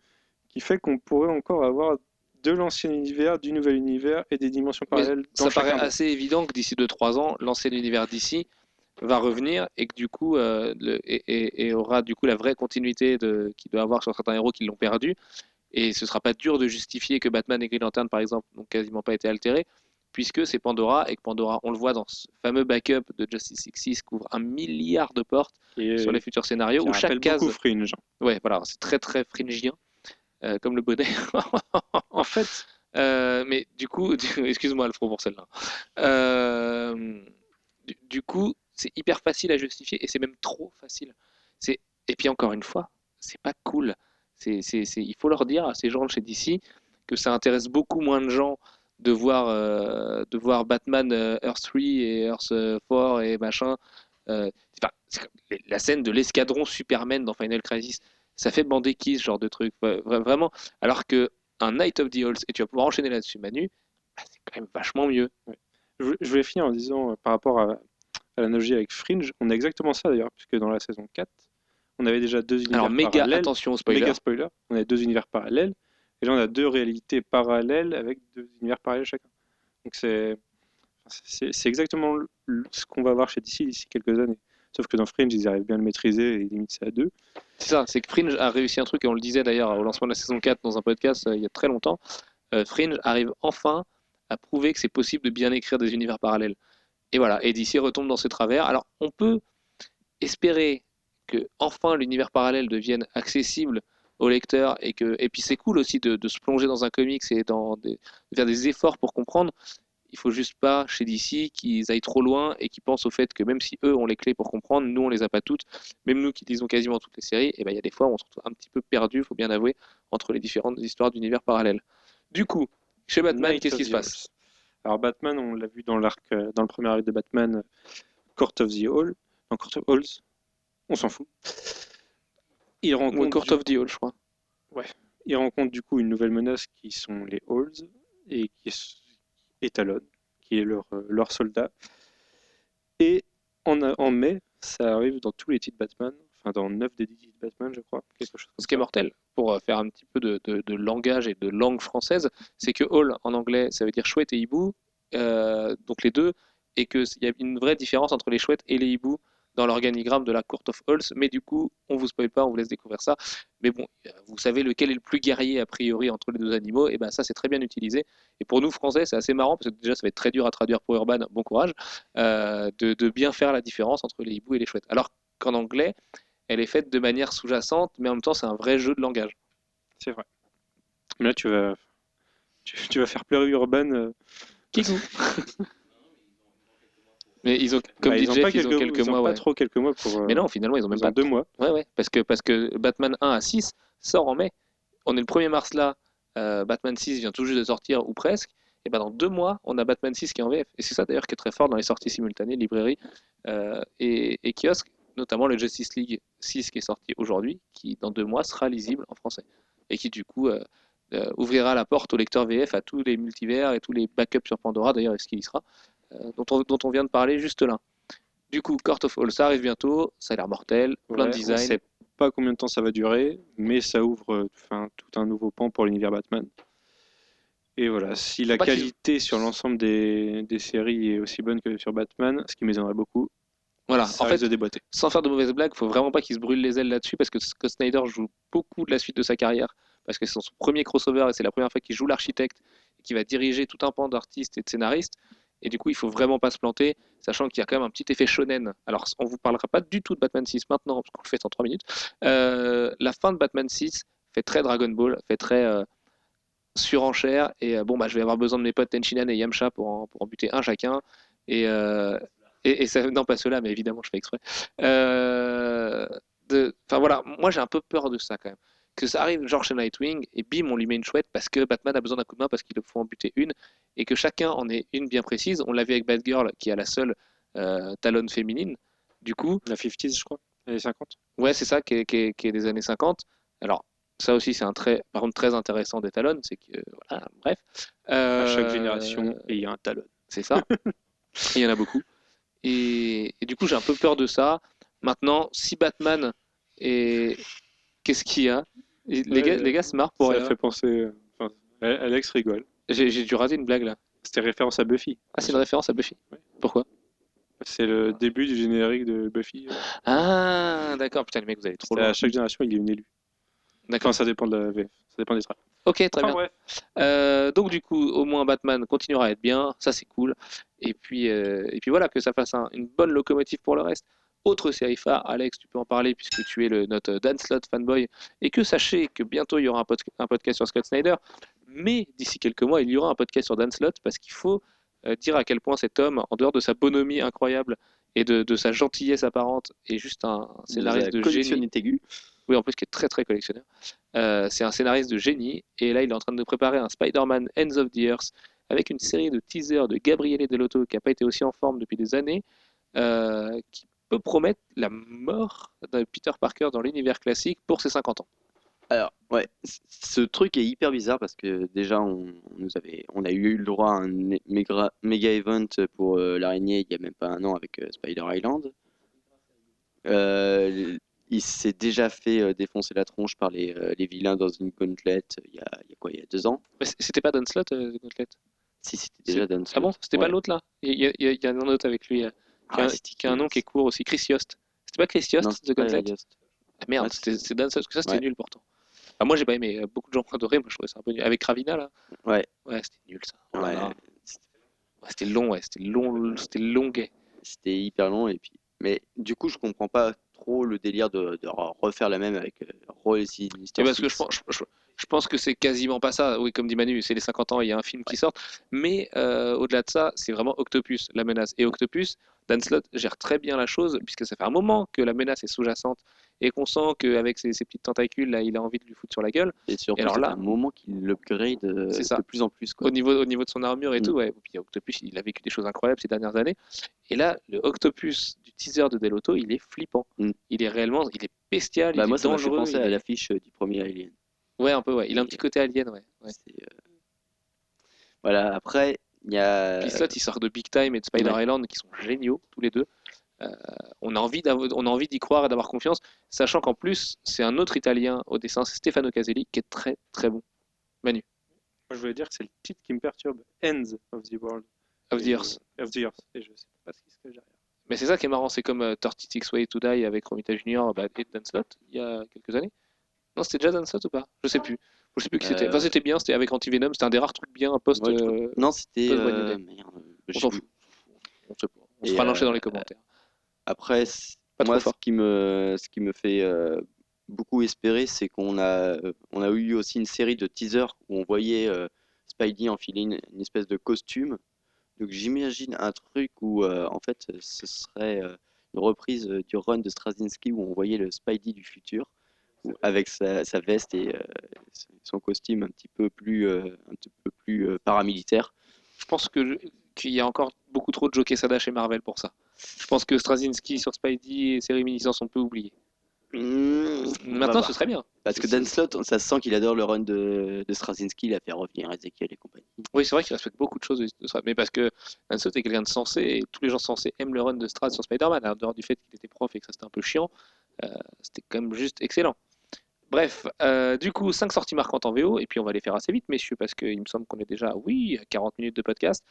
qui fait qu'on pourrait encore avoir de l'ancien univers, du nouvel univers et des dimensions Mais parallèles dans ça paraît assez évident que d'ici 2-3 ans, l'ancien univers d'ici va revenir et que du coup, euh, le- et, et- et aura du coup la vraie continuité de, qu'il doit avoir sur certains héros qui l'ont perdu. Et ce sera pas dur de justifier que Batman et Green Lantern, par exemple, n'ont quasiment pas été altérés, puisque c'est Pandora et que Pandora, on le voit dans ce fameux backup de Justice League couvre un milliard de portes Et sur les futurs scénarios qui où chaque case, beaucoup Fringe. ouais, voilà, c'est très très fringien, euh, comme le bonnet. *laughs* En fait, Euh, mais du coup, *laughs* excuse-moi Alfred pour celle-là. Euh, du, du coup, c'est hyper facile à justifier et c'est même trop facile. C'est et puis encore une fois, c'est pas cool. C'est- il faut leur dire à ces gens de chez DC que ça intéresse beaucoup moins de gens de voir, euh, de voir Batman euh, Earth 3 et Earth euh, 4 et machin. Euh, comme les- la scène de l'escadron Superman dans Final Crisis, ça fait bander qui ce genre de truc? Ouais, Vraiment. Alors que un Night of the Halls, et tu vas pouvoir enchaîner là-dessus, Manu, bah, c'est quand même vachement mieux. je voulais- je voulais finir en disant par rapport à, à l'analogie avec Fringe, on a exactement ça d'ailleurs, puisque dans la saison 4, on avait déjà deux univers Alors, méga parallèles. attention spoiler. Méga spoiler. On a deux univers parallèles. Et là, on a deux réalités parallèles avec deux univers parallèles chacun. Donc, c'est exactement ce qu'on va voir chez DC d'ici quelques années. Sauf que dans Fringe, ils arrivent bien à le maîtriser et limite c'est à deux. C'est ça, c'est que Fringe a réussi un truc, et on le disait d'ailleurs au lancement de la saison 4 dans un podcast euh, il y a très longtemps. Euh, Fringe arrive enfin à prouver que c'est possible de bien écrire des univers parallèles. Et voilà, et DC retombe dans ses travers. Alors, on peut espérer que enfin l'univers parallèle devienne accessible au lecteur et que et puis c'est cool aussi de, de se plonger dans un comics et dans des, de faire des efforts pour comprendre. Il faut juste pas chez DC qu'ils aillent trop loin et qu'ils pensent au fait que même si eux ont les clés pour comprendre nous on les a pas toutes. Même nous qui lisons quasiment toutes les séries et ben il y a des fois où on se retrouve un petit peu perdu faut bien avouer entre les différentes histoires d'univers parallèles. Du coup chez Batman qu'est-ce qui se passe? Alors Batman, on l'a vu dans l'arc, euh, dans le premier arc de Batman, euh, Court of the Hall, Court of Halls, on s'en fout. Il rencontre, Court of the Hall je crois. Il rencontre du coup une nouvelle menace qui sont les Halls et qui est Etalon, qui est leur, euh, leur soldat. Et en, en mai, ça arrive dans tous les titres Batman, enfin dans 9 des 10 titres Batman, je crois, quelque chose ce qui est mortel pour euh, faire un petit peu de, de- de langage et de langue française, c'est que Hall en anglais ça veut dire chouette et hibou, euh, donc les deux, et qu'il y a une vraie différence entre les chouettes et les hiboux dans l'organigramme de la Court of Halls, mais du coup on vous spoil pas, on vous laisse découvrir ça. Mais bon, vous savez lequel est le plus guerrier a priori entre les deux animaux, et ben ça c'est très bien utilisé. Et pour nous français c'est assez marrant parce que déjà ça va être très dur à traduire pour Urban, bon courage, euh, de, de bien faire la différence entre les hiboux et les chouettes. Alors qu'en anglais elle est faite de manière sous-jacente, mais en même temps c'est un vrai jeu de langage. C'est vrai. Mais là, tu vas, tu, tu vas faire pleurer Urban. euh, Kikou. *laughs* Mais ils ont, comme Bah, dit ils ont Jeff, pas ils ont quelques, quelques ils ont mois. pas ouais. trop quelques mois pour. euh, Mais non, finalement, ils ont même ils pas ont deux mois. Ouais, ouais, parce que, parce que Batman 1 à 6 sort en mai. On est le 1er mars là, euh, Batman 6 vient tout juste de sortir, ou presque. Et ben dans deux mois, on a Batman 6 qui est en VF. Et c'est ça d'ailleurs qui est très fort dans les sorties simultanées, librairies euh, et, et kiosques, notamment le Justice League 6 qui est sorti aujourd'hui, qui dans deux mois sera lisible en français. Et qui du coup euh, euh, ouvrira la porte au lecteur VF à tous les multivers et tous les backups sur Pandora, d'ailleurs, est-ce qu'il y sera, euh, dont, on, dont on vient de parler juste là. Du coup, Court of All, ça arrive bientôt, ça a l'air mortel, plein Ouais, de on designs. sait pas combien de temps ça va durer, mais ça ouvre euh, enfin, tout un nouveau pan pour l'univers Batman. Et voilà, si la qualité sur l'ensemble des, des séries est aussi bonne que sur Batman, ce qui m'étonnerait beaucoup, Voilà, ça en risque fait, de déboîter. sans faire de mauvaises blagues, faut vraiment pas qu'il se brûle les ailes là-dessus parce que Scott Snyder joue beaucoup de la suite de sa carrière parce que c'est son premier crossover et c'est la première fois qu'il joue l'architecte et qu'il va diriger tout un pan d'artistes et de scénaristes. Et du coup, il faut vraiment pas se planter, sachant qu'il y a quand même un petit effet shonen. Alors, on vous parlera pas du tout de Batman 6 maintenant, parce qu'on le fait en 3 minutes. Euh, la fin de Batman 6 fait très Dragon Ball, fait très euh, surenchère. Et euh, bon, bah, je vais avoir besoin de mes potes Tenchinan et Yamcha pour en, pour buter un chacun. Et, et, et ça, non, pas ceux-là, mais évidemment, je fais exprès. Enfin voilà, moi j'ai un peu peur de ça quand même. Que ça arrive genre chez Nightwing et bim, on lui met une chouette parce que Batman a besoin d'un coup de main parce qu'il faut en buter une et que chacun en ait une bien précise. On l'a vu avec Batgirl qui a la seule euh, talonne féminine. Du coup, La 50s, je crois, les 50. ouais, c'est ça qui est, qui est- qui est des années 50. Alors, ça aussi, c'est un trait, par contre, très intéressant des talonnes. C'est que, voilà, bref. À chaque Euh, génération, il y a un talon. c'est ça. *laughs* Il y en a beaucoup. Et, et du coup, j'ai un peu peur de ça. Maintenant, si Batman est. Qu'est-ce qu'il y a? Et les, Ouais, gars, euh, les gars se marrent pour ça rien. fait penser. euh, enfin, Alex rigole. J'ai dû rater une blague là. C'était référence à Buffy. Ah, c'est une référence à Buffy. Ouais. Pourquoi? C'est le début du générique de Buffy. Ah, d'accord. Putain, les mecs, vous allez trop loin. à chaque génération, il y a une élue. D'accord. Enfin, ça dépend de la VF. Ça dépend des traits. Ok, très Enfin, bien. Euh, donc du coup, au moins Batman continuera à être bien, ça c'est cool. Et puis, euh, et puis voilà, que ça fasse un- une bonne locomotive pour le reste. Autre série phare, Alex, tu peux en parler puisque tu es le, notre Dan Slott fanboy. Et que sachez que bientôt il y aura un, pod- un podcast sur Scott Snyder. Mais d'ici quelques mois, il y aura un podcast sur Dan Slott parce qu'il faut euh, dire à quel point cet homme, en dehors de sa bonhomie incroyable et de, de sa gentillesse apparente, est juste un scénariste de génie. collectionnite aiguë. Oui, en plus, qui est très très collectionneur. Euh, c'est un scénariste de génie. Et là, il est en train de préparer un Spider-Man Ends of the Earth avec une série de teasers de Gabriele Delotto qui n'a pas été aussi en forme depuis des années, euh, qui peut promettre la mort de Peter Parker dans l'univers classique pour ses 50 ans. Alors, ouais, ce truc est hyper bizarre parce que déjà, on, on nous avait, on a eu le droit à un méga, méga event pour euh, l'araignée il y a même pas un an avec euh, Spider Island. Euh, il s'est déjà fait défoncer la tronche par les, les vilains dans une gauntlet il y a, il y a quoi, il y a deux ans. C'était pas euh, The Gauntlet? Si, c'était déjà Dan Ah bon? C'était pas l'autre là? Il y, y a- il y a un autre avec lui, qui, Ah, qui a un nom qui est court aussi, Chris Yost. C'était pas Chris Yost, Non, The Gauntlet. Ah, Merde, c'est Dan parce que ça c'était Ouais. nul pourtant. Moi j'ai pas aimé, euh, beaucoup de gens ont adoré, moi je trouvais ça un peu nul. Avec Ravina là Ouais. Ouais, c'était nul ça. Oh Ouais. Ouais, c'était long, ouais, c'était long, c'était longuet. C'était hyper long et puis mais du coup je comprends pas trop le délire de, de refaire la même avec euh, Roy et parce que je Six. pense, je, je- je pense que c'est quasiment pas ça. Oui, comme dit Manu, c'est les 50 ans, il y a un film qui sort. Mais euh, au-delà de ça, c'est vraiment Octopus, la menace. Et Octopus, Dan Slott gère très bien la chose, puisque ça fait un moment que la menace est sous-jacente et qu'on sent qu'avec ses, ses petites tentacules, là, il a envie de lui foutre sur la gueule. Et surtout, Et alors c'est là- un moment qu'il l'upgrade euh, C'est ça. de plus en plus. Quoi. Au niveau, au niveau de son armure et Mm. tout, ouais. Et puis Octopus, il a vécu des choses incroyables ces dernières années. Et là, le Octopus du teaser de Delotto, il est flippant. Mm. Il est réellement, il est bestial, Bah, il moi, est ça dangereux. penser il à l'affiche euh, du premier Alien. Ouais, un peu, ouais. Il a un Et- petit côté alien, ouais. ouais. Euh, Voilà, après, il y a. Il sort de Big Time et de Spider ouais. Island, qui sont géniaux, tous les deux. Euh, on a envie d'avo- on a envie d'y croire et d'avoir confiance, sachant qu'en plus, c'est un autre Italien au dessin, c'est Stefano Caselli, qui est très très bon. Moi, je voulais dire que c'est le titre qui me perturbe. Ends of the World. Of the Earth. Of the Earth. Et je sais pas ce qui se cache derrière. Mais c'est ça qui est marrant, c'est comme euh, 36 Way to Die avec Romita Junior bah, et Dan Slott, il y a quelques années. Non, c'était déjà Dan Slott ou pas? Je sais plus. Je sais plus qui c'était. Euh, Enfin, c'était bien, c'était avec Antivenom, c'était un des rares trucs bien post. Ouais, je crois- euh, Non, c'était. Euh, on je s'en fout. On sait pas. On se fera lyncher dans les commentaires. Après, Pas moi, ce qui me, ce qui me fait euh, beaucoup espérer, c'est qu'on a, on a eu aussi une série de teasers où on voyait euh, Spidey enfiler une, une espèce de costume Donc j'imagine un truc où euh, en fait ce serait euh, une reprise du run de Straczynski où on voyait le Spidey du futur avec sa, sa veste et euh, son costume un petit peu plus, euh, un petit peu plus euh, paramilitaire. Je pense que qu'il y a encore beaucoup trop de Joe Quesada chez Marvel pour ça. Je pense que Straczynski sur Spidey et ses réminiscences sont peu oubliées. Mmh, on Maintenant, ce serait bien. Parce que Dan Slott, ça se sent qu'il adore le run de, de Straczynski, il a fait revenir Ezekiel et compagnie. Oui, c'est vrai qu'il respecte beaucoup de choses de mais parce que Dan Slott est quelqu'un de sensé et tous les gens sensés aiment le run de Strad sur Spider-Man, en dehors du fait qu'il était prof et que ça c'était un peu chiant, euh, c'était quand même juste excellent. Bref, euh, du coup, 5 sorties marquantes en VO, et puis on va les faire assez vite, messieurs, parce qu'il me semble qu'on est déjà, oui, à 40 minutes de podcast.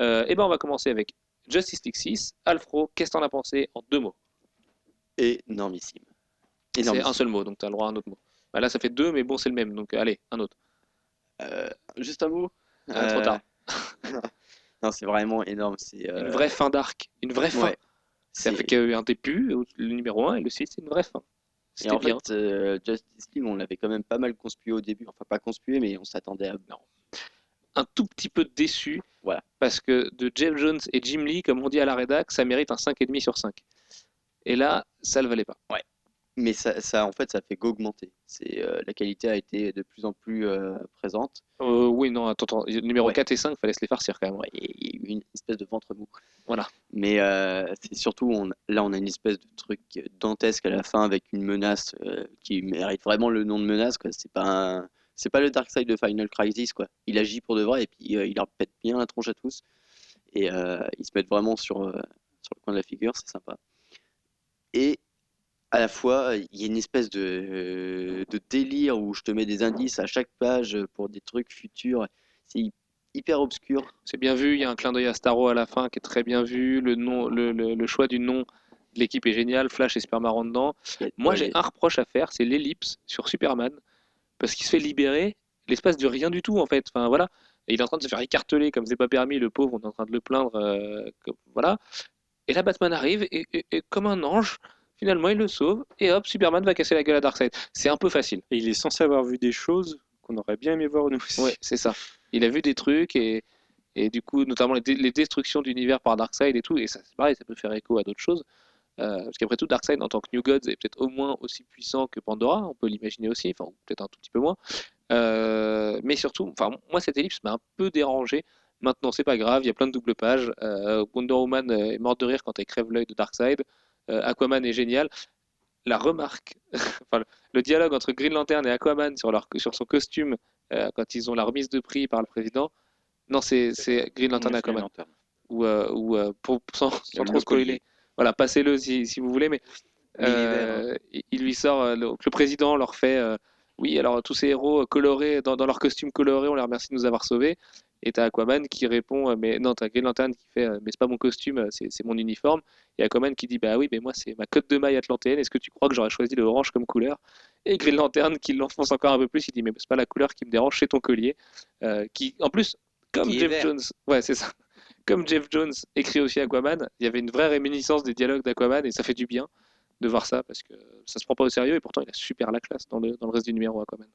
Euh, et ben on va commencer avec Justice League 6. Alfro, qu'est-ce que t'en as pensé en deux mots? Énormissime. C'est un seul mot, donc tu as le droit à un autre mot. Bah, là, ça fait deux, mais bon, c'est le même, donc allez, un autre. Euh, juste un mot? Ah, trop Euh, tard. *laughs* non, c'est vraiment énorme. C'est euh, Une vraie fin d'arc, une vraie fin. ouais. Ça fait qu'il y a eu un début, le numéro 1, et le 6, c'est une vraie fin. Et C'était en bien. fait, euh, Justice League, on l'avait quand même pas mal conspué au début. Enfin, pas conspué, mais on s'attendait à. Non. un tout petit peu déçu Voilà. parce que de Jeff Jones et Jim Lee, comme on dit à la rédac, ça mérite un 5,5 sur 5. Et là, ça le valait pas. Mais ça, ça, en fait, ça fait qu'augmenter. C'est euh, la qualité a été de plus en plus euh, présente. Euh, oui, non, attends, attends, numéro Ouais. 4 et 5, fallait se les farcir quand même. Ouais, Il y a eu une espèce de ventre mou. Voilà. Mais c'est surtout, on- là, on a une espèce de truc dantesque à la fin avec une menace qui mérite vraiment le nom de menace. quoi. C'est pas un- c'est pas le Dark Side de Final Crisis. Quoi. Il agit pour de vrai et puis il leur pète bien la tronche à tous. Et ils se mettent vraiment sur, sur le coin de la figure, c'est sympa. Et à la fois, il y a une espèce de, euh, de délire où je te mets des indices à chaque page pour des trucs futurs. C'est hy- hyper obscur. C'est bien vu, il y a un clin d'œil à Starro à la fin qui est très bien vu. Le, nom, le, le- le choix du nom de l'équipe est génial. Flash est super marrant dedans. Moi, j'ai un reproche à faire, c'est l'ellipse sur Superman. Parce qu'il se fait libérer l'espace de rien du tout, en fait. Enfin, voilà. Et il est en train de se faire écarteler comme c'est pas permis, le pauvre, on est en train de le plaindre. euh, comme- voilà. Et là, Batman arrive et, et- et comme un ange, finalement, il le sauve. Et hop, Superman va casser la gueule à Darkseid. C'est un peu facile. Et il est censé avoir vu des choses qu'on aurait bien aimé voir nous aussi. Ouais, c'est ça. Il a vu des trucs et, et du coup, notamment les, dé- les destructions d'univers par Darkseid et tout. Et ça, c'est pareil, ça peut faire écho à d'autres choses. Euh, parce qu'après tout, Darkseid en tant que New Gods est peut-être au moins aussi puissant que Pandora, on peut l'imaginer aussi, enfin, peut-être un tout petit peu moins. Euh, mais surtout, enfin, moi, cette ellipse m'a un peu dérangé. Maintenant, c'est pas grave, il y a plein de doubles pages. Euh, Wonder Woman euh, est morte de rire quand elle crève l'œil de Darkseid. Euh, Aquaman est génial. La remarque, *laughs* enfin, le, dialogue entre Green Lantern et Aquaman sur, leur, sur son costume euh, quand ils ont la remise de prix par le président. Non, c'est Green Lantern Aquaman. Ou, euh, ou pour, sans, trop spoiler. Voilà, passez-le si, si vous voulez, mais euh, il- lui sort, le, président leur fait Oui, alors tous ces héros colorés, dans, dans leurs costumes colorés, on les remercie de nous avoir sauvés. Et t'as Aquaman qui répond euh, Mais non, t'as Green Lantern qui fait euh, Mais c'est pas mon costume, euh, c'est mon uniforme. Et Aquaman qui dit Bah oui, mais moi c'est ma cote de maille atlantéenne, est-ce que tu crois que j'aurais choisi le orange comme couleur? Et Green Lantern qui l'enfonce encore un peu plus, il dit Mais c'est pas la couleur qui me dérange, c'est ton collier. Euh, qui, en plus, comme Qui Jeff. Jones, ouais, c'est ça. Comme Jeff Jones écrit aussi Aquaman, il y avait une vraie réminiscence des dialogues d'Aquaman et ça fait du bien de voir ça parce que ça se prend pas au sérieux et pourtant il a super la classe dans le, dans le reste du numéro Aquaman.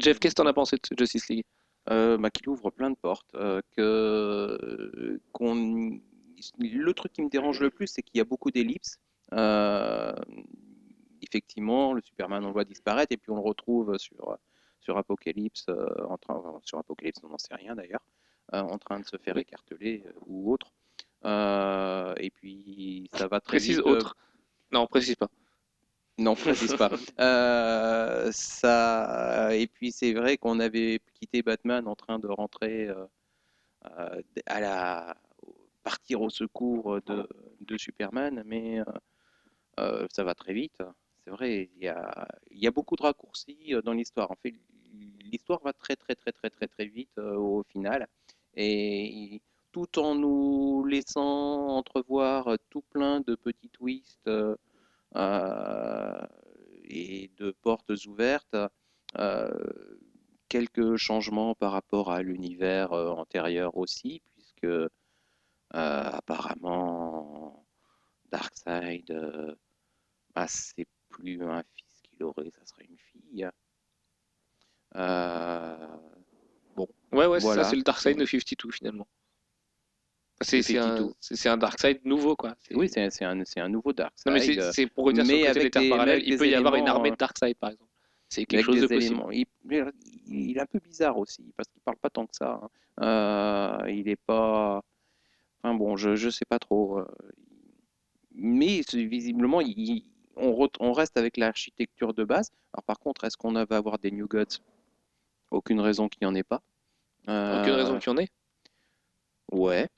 Jeff, qu'est-ce que t'en as pensé de Justice League? Euh, bah, qu'il ouvre plein de portes. euh, que, qu'on, le truc qui me dérange le plus, c'est qu'il y a beaucoup d'ellipses. Euh, effectivement, le Superman, on le voit disparaître, et puis on le retrouve sur, sur Apocalypse, en train, enfin, sur Apocalypse, on n'en sait rien d'ailleurs, en train de se faire Oui. écarteler ou autre. Et puis ça va très Précise vite. autre. Non, précise pas. non, précise pas. *laughs* Euh, ça, et puis c'est vrai qu'on avait quitté Batman en train de rentrer euh, euh, à la partir au secours de, de Superman, mais euh, ça va très vite. C'est vrai, il y a, y a beaucoup de raccourcis dans l'histoire. En fait, l'histoire va très très très très très très vite au final, et tout en nous laissant entrevoir tout plein de petits twists. euh, euh, et de portes ouvertes, euh, quelques changements par rapport à l'univers antérieur aussi, puisque apparemment Darkseid, bah, c'est plus un fils qu'il aurait, ça serait une fille. Euh, Ouais, ouais, c'est Voilà. ça, c'est le Dark Side de 52 finalement. C'est un, un Darkseid nouveau, quoi. Oui, c'est un, nouveau Darkseid. Non, mais c'est pour sur le côté des parallèles, avec il peut y avoir une armée de Darkseid, par exemple. C'est quelque chose de possible. Il, est un peu bizarre aussi, parce qu'il parle pas tant que ça. hein. Euh, il est pas. Enfin bon, je, je sais pas trop. euh, Mais visiblement, il- on, re- on reste avec l'architecture de base. Alors par contre, est-ce qu'on va avoir des New Gods? Aucune raison qu'il n'y en ait pas. Aucune Euh, raison qu'il y en ait. Ouais.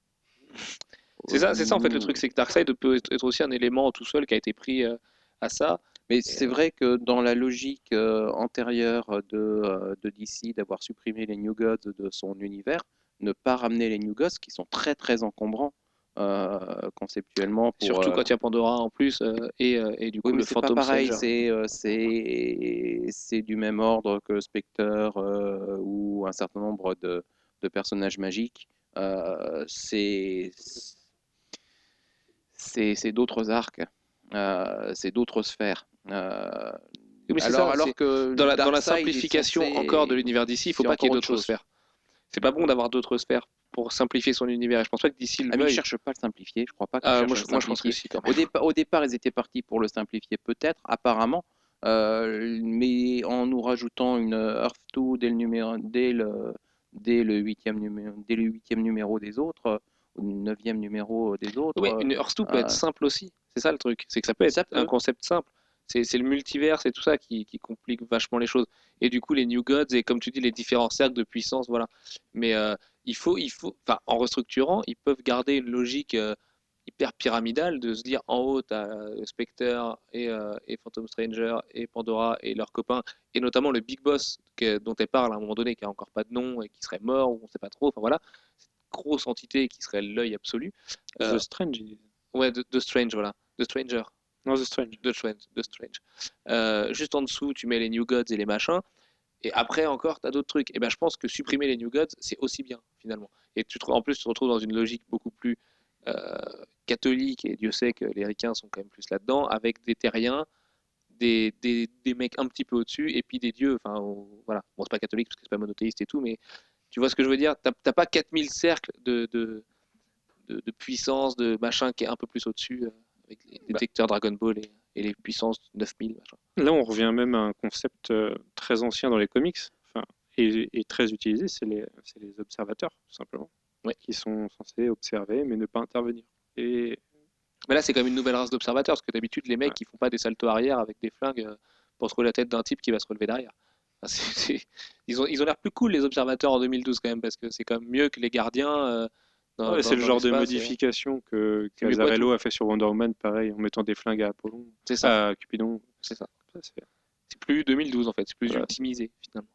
C'est ça, c'est ça en fait le truc, c'est que Darkseid peut être aussi un élément tout seul qui a été pris euh, à ça. Mais c'est vrai que dans la logique euh, antérieure de, euh, de DC d'avoir supprimé les New Gods de son univers, ne pas ramener les New Gods qui sont très très encombrants euh, conceptuellement. Pour, Surtout euh, quand il y a Pandora en plus euh, et, euh, et du coup Oui, mais le c'est pas Phantom pareil, c'est euh, du même ordre que Spectre euh, ou un certain nombre de, de personnages magiques. Euh, c'est d'autres arcs, euh, c'est d'autres sphères. Euh, Oui, alors ça, alors c'est- que dans la, dans simplification censé- encore de l'univers d'ici, il faut c'est pas qu'il y ait d'autres sphères. C'est pas bon d'avoir d'autres sphères pour simplifier son univers. Je pense pas que d'ici le Ah, mais ils veuille. cherchent pas à le simplifier, je crois pas qu'ils Ah, cherchent moi, à je, le moi, je pense que simplifier. si quand Au, même. dépa- au départ, ils étaient partis pour le simplifier, peut-être, apparemment, euh, mais en nous rajoutant une Earth 2 dès le numéro, dès le, dès le huitième numéro, dès le huitième numéro des autres, euh, ou le neuvième numéro des autres. Oui, euh, une Earth 2 peut euh, être simple aussi. C'est ça le truc. C'est que ça peut être Ça peut. un concept simple. C'est le multivers, c'est tout ça qui, qui complique vachement les choses. Et du coup, les New Gods et comme tu dis, les différents cercles de puissance, voilà. Mais euh, il faut, il faut, enfin, en restructurant, ils peuvent garder une logique euh, hyper pyramidale de se dire en haut, tu as Spectre et, euh, et Phantom Stranger et Pandora et leurs copains, et notamment le Big Boss que- dont elle parle à un moment donné, qui a encore pas de nom et qui serait mort, ou on sait pas trop. Enfin voilà, cette grosse entité qui serait l'œil absolu. Euh, The Strange. il- Ouais, de, de Strange, voilà. De Stranger. Non, The Strange. De Strange. De Strange. Euh, juste en dessous, tu mets les New Gods et les machins. Et après encore, tu as d'autres trucs. Et ben, je pense que supprimer les New Gods, c'est aussi bien, finalement. Et tu te, en plus, tu te retrouves dans une logique beaucoup plus euh, catholique. Et Dieu sait que les ricains sont quand même plus là-dedans, avec des terriens, des, des, des mecs un petit peu au-dessus, et puis des dieux. Enfin, on- voilà. Bon, c'est pas catholique parce que c'est pas monothéiste et tout, mais tu vois ce que je veux dire? T'as pas 4000 cercles de, de, de, de puissance, de machin qui est un peu plus au-dessus, euh, avec les détecteurs Dragon Ball et, et les puissances 9000. Machin. Là, on revient même à un concept euh, très ancien dans les comics, enfin, et, et très utilisé, c'est les, les observateurs, tout simplement, Ouais. qui sont censés observer mais ne pas intervenir. Et Mais là, c'est quand même une nouvelle race d'observateurs, parce que d'habitude, les mecs, Ouais. ils font pas des saltos arrière avec des flingues euh, pour se relever la tête d'un type qui va se relever derrière. Enfin, *laughs* Ils ont ils ont l'air plus cool, les observateurs, en 2012, quand même, parce que c'est quand même mieux que les gardiens. euh, ouais, c'est le genre de et- modification que Casarello a fait sur Wonder Woman, pareil, en mettant des flingues à Apollon, C'est ça, à Cupidon. c'est ça. Ça, c'est- plus 2012, en fait, c'est plus Voilà. ultimisé, finalement.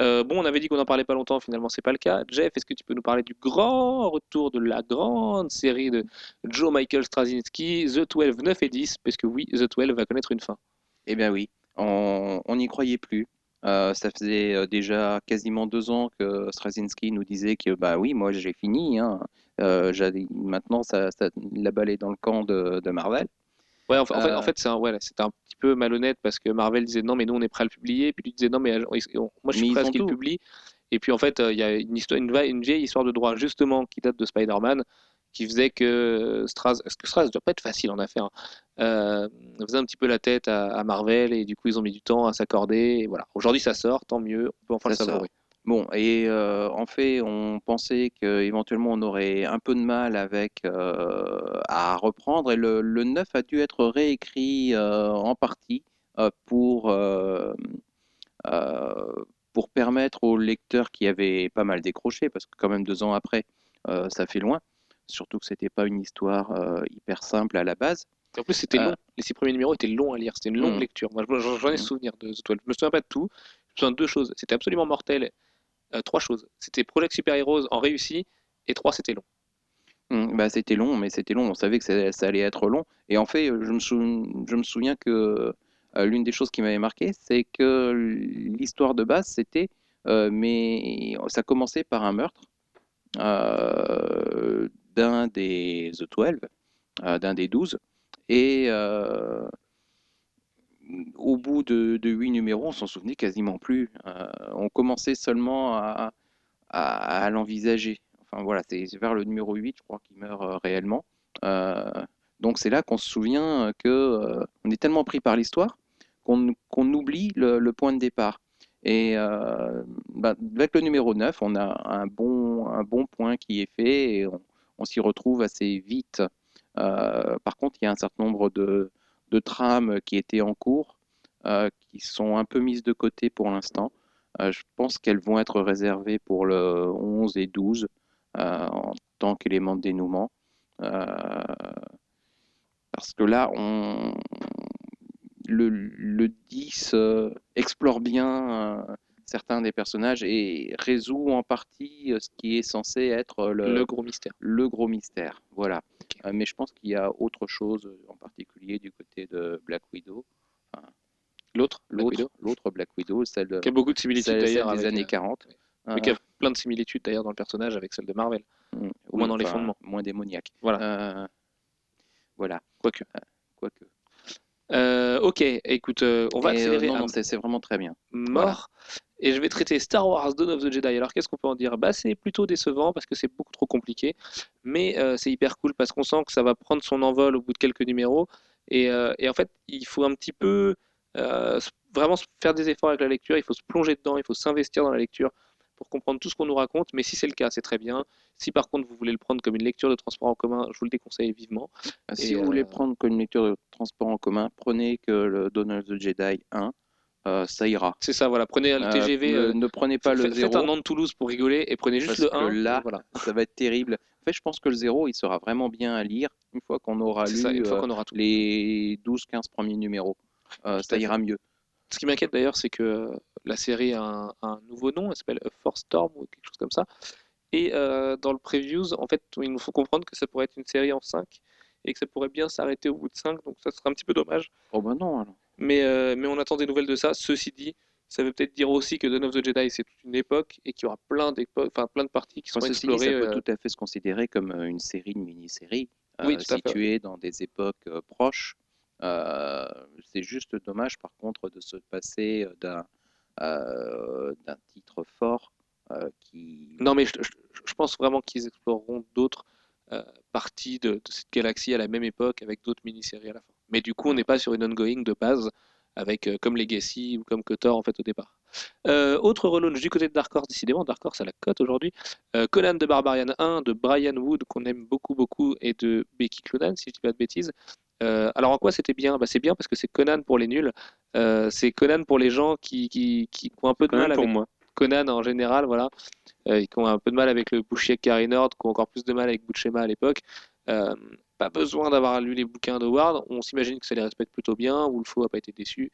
Euh, bon, on avait dit qu'on en parlait pas longtemps, finalement, c'est pas le cas. Jeff, est-ce que tu peux nous parler du grand retour de la grande série de Joe Michael Straczynski, The 12, 9 et 10, parce que oui, The 12 va connaître une fin. Eh bien oui, on n'y croyait plus. Euh, ça faisait euh, déjà quasiment deux ans que Straczynski nous disait que bah oui, moi j'ai fini. hein. Maintenant, ça, la balle est dans le camp de Marvel. Ouais, en fait, Euh, en fait, c'est un, ouais, c'était un petit peu malhonnête parce que Marvel disait non, mais nous on est prêt à le publier. Puis lui disait non, mais euh, on- moi je suis Mais prêt à ce qu'il le publie. Et puis en fait, euh, il y a une, histoire, une, une vieille histoire de droit justement qui date de Spider-Man qui faisait que Straz, parce que Straz ne doit pas être facile en affaires, hein, faisait un petit peu la tête à, à Marvel et du coup ils ont mis du temps à s'accorder. Et voilà, aujourd'hui ça sort, tant mieux, on peut enfin le Ça sort. Bon, et euh, en fait, on pensait qu'éventuellement on aurait un peu de mal avec euh, à reprendre, et le, le 9 a dû être réécrit euh, en partie pour, pour permettre aux lecteurs qui avaient pas mal décroché, parce que quand même deux ans après, ça fait loin, surtout que c'était pas une histoire hyper simple à la base. En plus, c'était long. Les six premiers numéros étaient longs à lire. C'était une longue Mm. lecture. Moi, j'en j'en ai Mm. souvenir de The 12. Je me souviens pas de tout. Je me souviens de deux choses. C'était absolument mortel. Euh, trois choses. C'était Project Super Heroes en réussi. Et trois, c'était long. Hum, bah, c'était long, mais c'était long. On savait que ça, allait être long. Et en fait, je me, souviens que euh, l'une des choses qui m'avait marqué, c'est que l'histoire de base, c'était, euh, mais ça commençait par un meurtre d'un des The 12, euh, d'un des 12. Et au bout de, huit numéros, on s'en souvenait quasiment plus. Euh, on commençait seulement à, l'envisager. Enfin, voilà, c'est vers le numéro 8, je crois, qu'il meurt euh, réellement. Euh, donc c'est là qu'on se souvient que on est tellement pris par l'histoire qu'on oublie le, point de départ. Et bah, avec le numéro 9, on a un bon, point qui est fait et on, s'y retrouve assez vite. Par contre, il y a un certain nombre de, de trames qui étaient en cours, euh, qui sont un peu mises de côté pour l'instant. Euh, je pense qu'elles vont être réservées pour le 11 et 12 euh, en tant qu'élément de dénouement. Parce que là, on, le, le 10 euh, explore bien certains des personnages et résout en partie euh, ce qui est censé être le, Le gros mystère. le gros mystère. Voilà. Euh, mais je pense qu'il y a autre chose euh, en particulier du côté de Black Widow. L'autre, Black L'autre, Widow, l'autre Black Widow, celle, de- qui a beaucoup de similitudes d'ailleurs des avec, années euh, 40. mais qui a plein de similitudes d'ailleurs dans le personnage avec celle de Marvel. Mm, au moins dans les enfin, fondements. Moins démoniaque. Voilà. Euh, voilà. Quoique. Quoique. Euh, ok, écoute, euh, on va euh, accélérer non, non, c'est c'est vraiment très bien. mort. Et je vais traiter Star Wars Dawn of the Jedi. Alors qu'est-ce qu'on peut en dire? Bah, C'est plutôt décevant parce que c'est beaucoup trop compliqué. Mais euh, c'est hyper cool parce qu'on sent que ça va prendre son envol au bout de quelques numéros. Et, euh, et en fait, il faut un petit peu euh, vraiment faire des efforts avec la lecture. Il faut se plonger dedans, il faut s'investir dans la lecture pour comprendre tout ce qu'on nous raconte. Mais si c'est le cas, c'est très bien. Si par contre vous voulez le prendre comme une lecture de transport en commun, je vous le déconseille vivement. Si Et, vous voulez prendre comme une lecture de transport en commun, prenez que le Dawn of the Jedi 1, euh, ça ira. C'est ça, voilà. Prenez le Euh, TGV. ne, euh, ne prenez pas le faites, 0. faites un an de Toulouse pour rigoler et prenez juste Parce le 1. que là, voilà. *laughs* ça va être terrible. En fait, je pense que le 0, il sera vraiment bien à lire une fois qu'on aura lu ça, une fois qu'on aura tout. les 12-15 premiers numéros. Ça fait. ira mieux. Ce qui m'inquiète d'ailleurs, c'est que la série a un, un nouveau nom, elle s'appelle Force Storm ou quelque chose comme ça. Et euh, dans le previews, en fait, il nous faut comprendre que ça pourrait être une série en 5 et que ça pourrait bien s'arrêter au bout de 5, donc ça serait un petit peu dommage. Oh bah non, alors. Mais, euh, mais on attend des nouvelles de ça. Ceci dit, ça veut peut-être dire aussi que Dawn of the Jedi, c'est toute une époque et qu'il y aura plein, d'époques, enfin, plein de parties qui seront ceci dit, explorées. ça peut euh, tout à fait se considérer comme euh, une série, une mini-série, Oui, située dans des époques proches. C'est juste dommage, par contre, de se passer d'un d'un titre fort qui... Non, mais je, je- je pense vraiment qu'ils exploreront d'autres parties de, de cette galaxie à la même époque avec d'autres mini-séries à la fin. Mais du coup, on n'est pas sur une ongoing de base avec euh, comme Legacy ou comme Kotor en fait au départ. Euh, autre relaunch du côté de Dark Horse, décidément, Dark Horse à la cote aujourd'hui. Euh, Conan de Barbarian 1 de Brian Wood qu'on aime beaucoup beaucoup et de Becky Cloonan si je dis pas de bêtises. Alors en quoi c'était bien? Bah, C'est bien parce que c'est Conan pour les nuls. C'est Conan pour les gens qui, qui, qui ont un peu de mal avec pour moi. Conan en général, voilà, qui ont un peu de mal avec le Bouchier Carrie Nord, qui ont encore plus de mal avec Butchema à l'époque. Euh, pas besoin d'avoir lu les bouquins d'Howard, on s'imagine que ça les respecte plutôt bien, Wolfo n'a pas été déçu,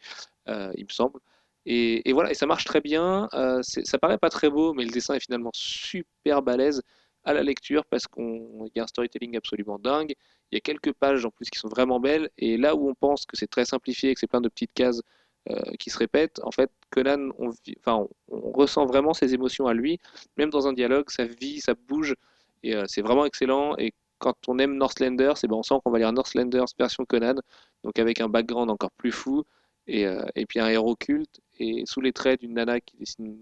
euh, il me semble. Et, voilà, et ça marche très bien, euh, ça paraît pas très beau, mais le dessin est finalement super balèze à la lecture parce qu'il y a un storytelling absolument dingue, il y a quelques pages en plus qui sont vraiment belles, et là où on pense que c'est très simplifié, que c'est plein de petites cases euh, qui se répètent, en fait, Conan, on, enfin, on, ressent vraiment ses émotions à lui, même dans un dialogue, ça vit, ça bouge, et euh, c'est vraiment excellent. Quand on aime Northlanders, et ben on sent qu'on va lire Northlanders version Conan, donc avec un background encore plus fou, et, euh, et puis un héros culte, et sous les traits d'une nana qui dessine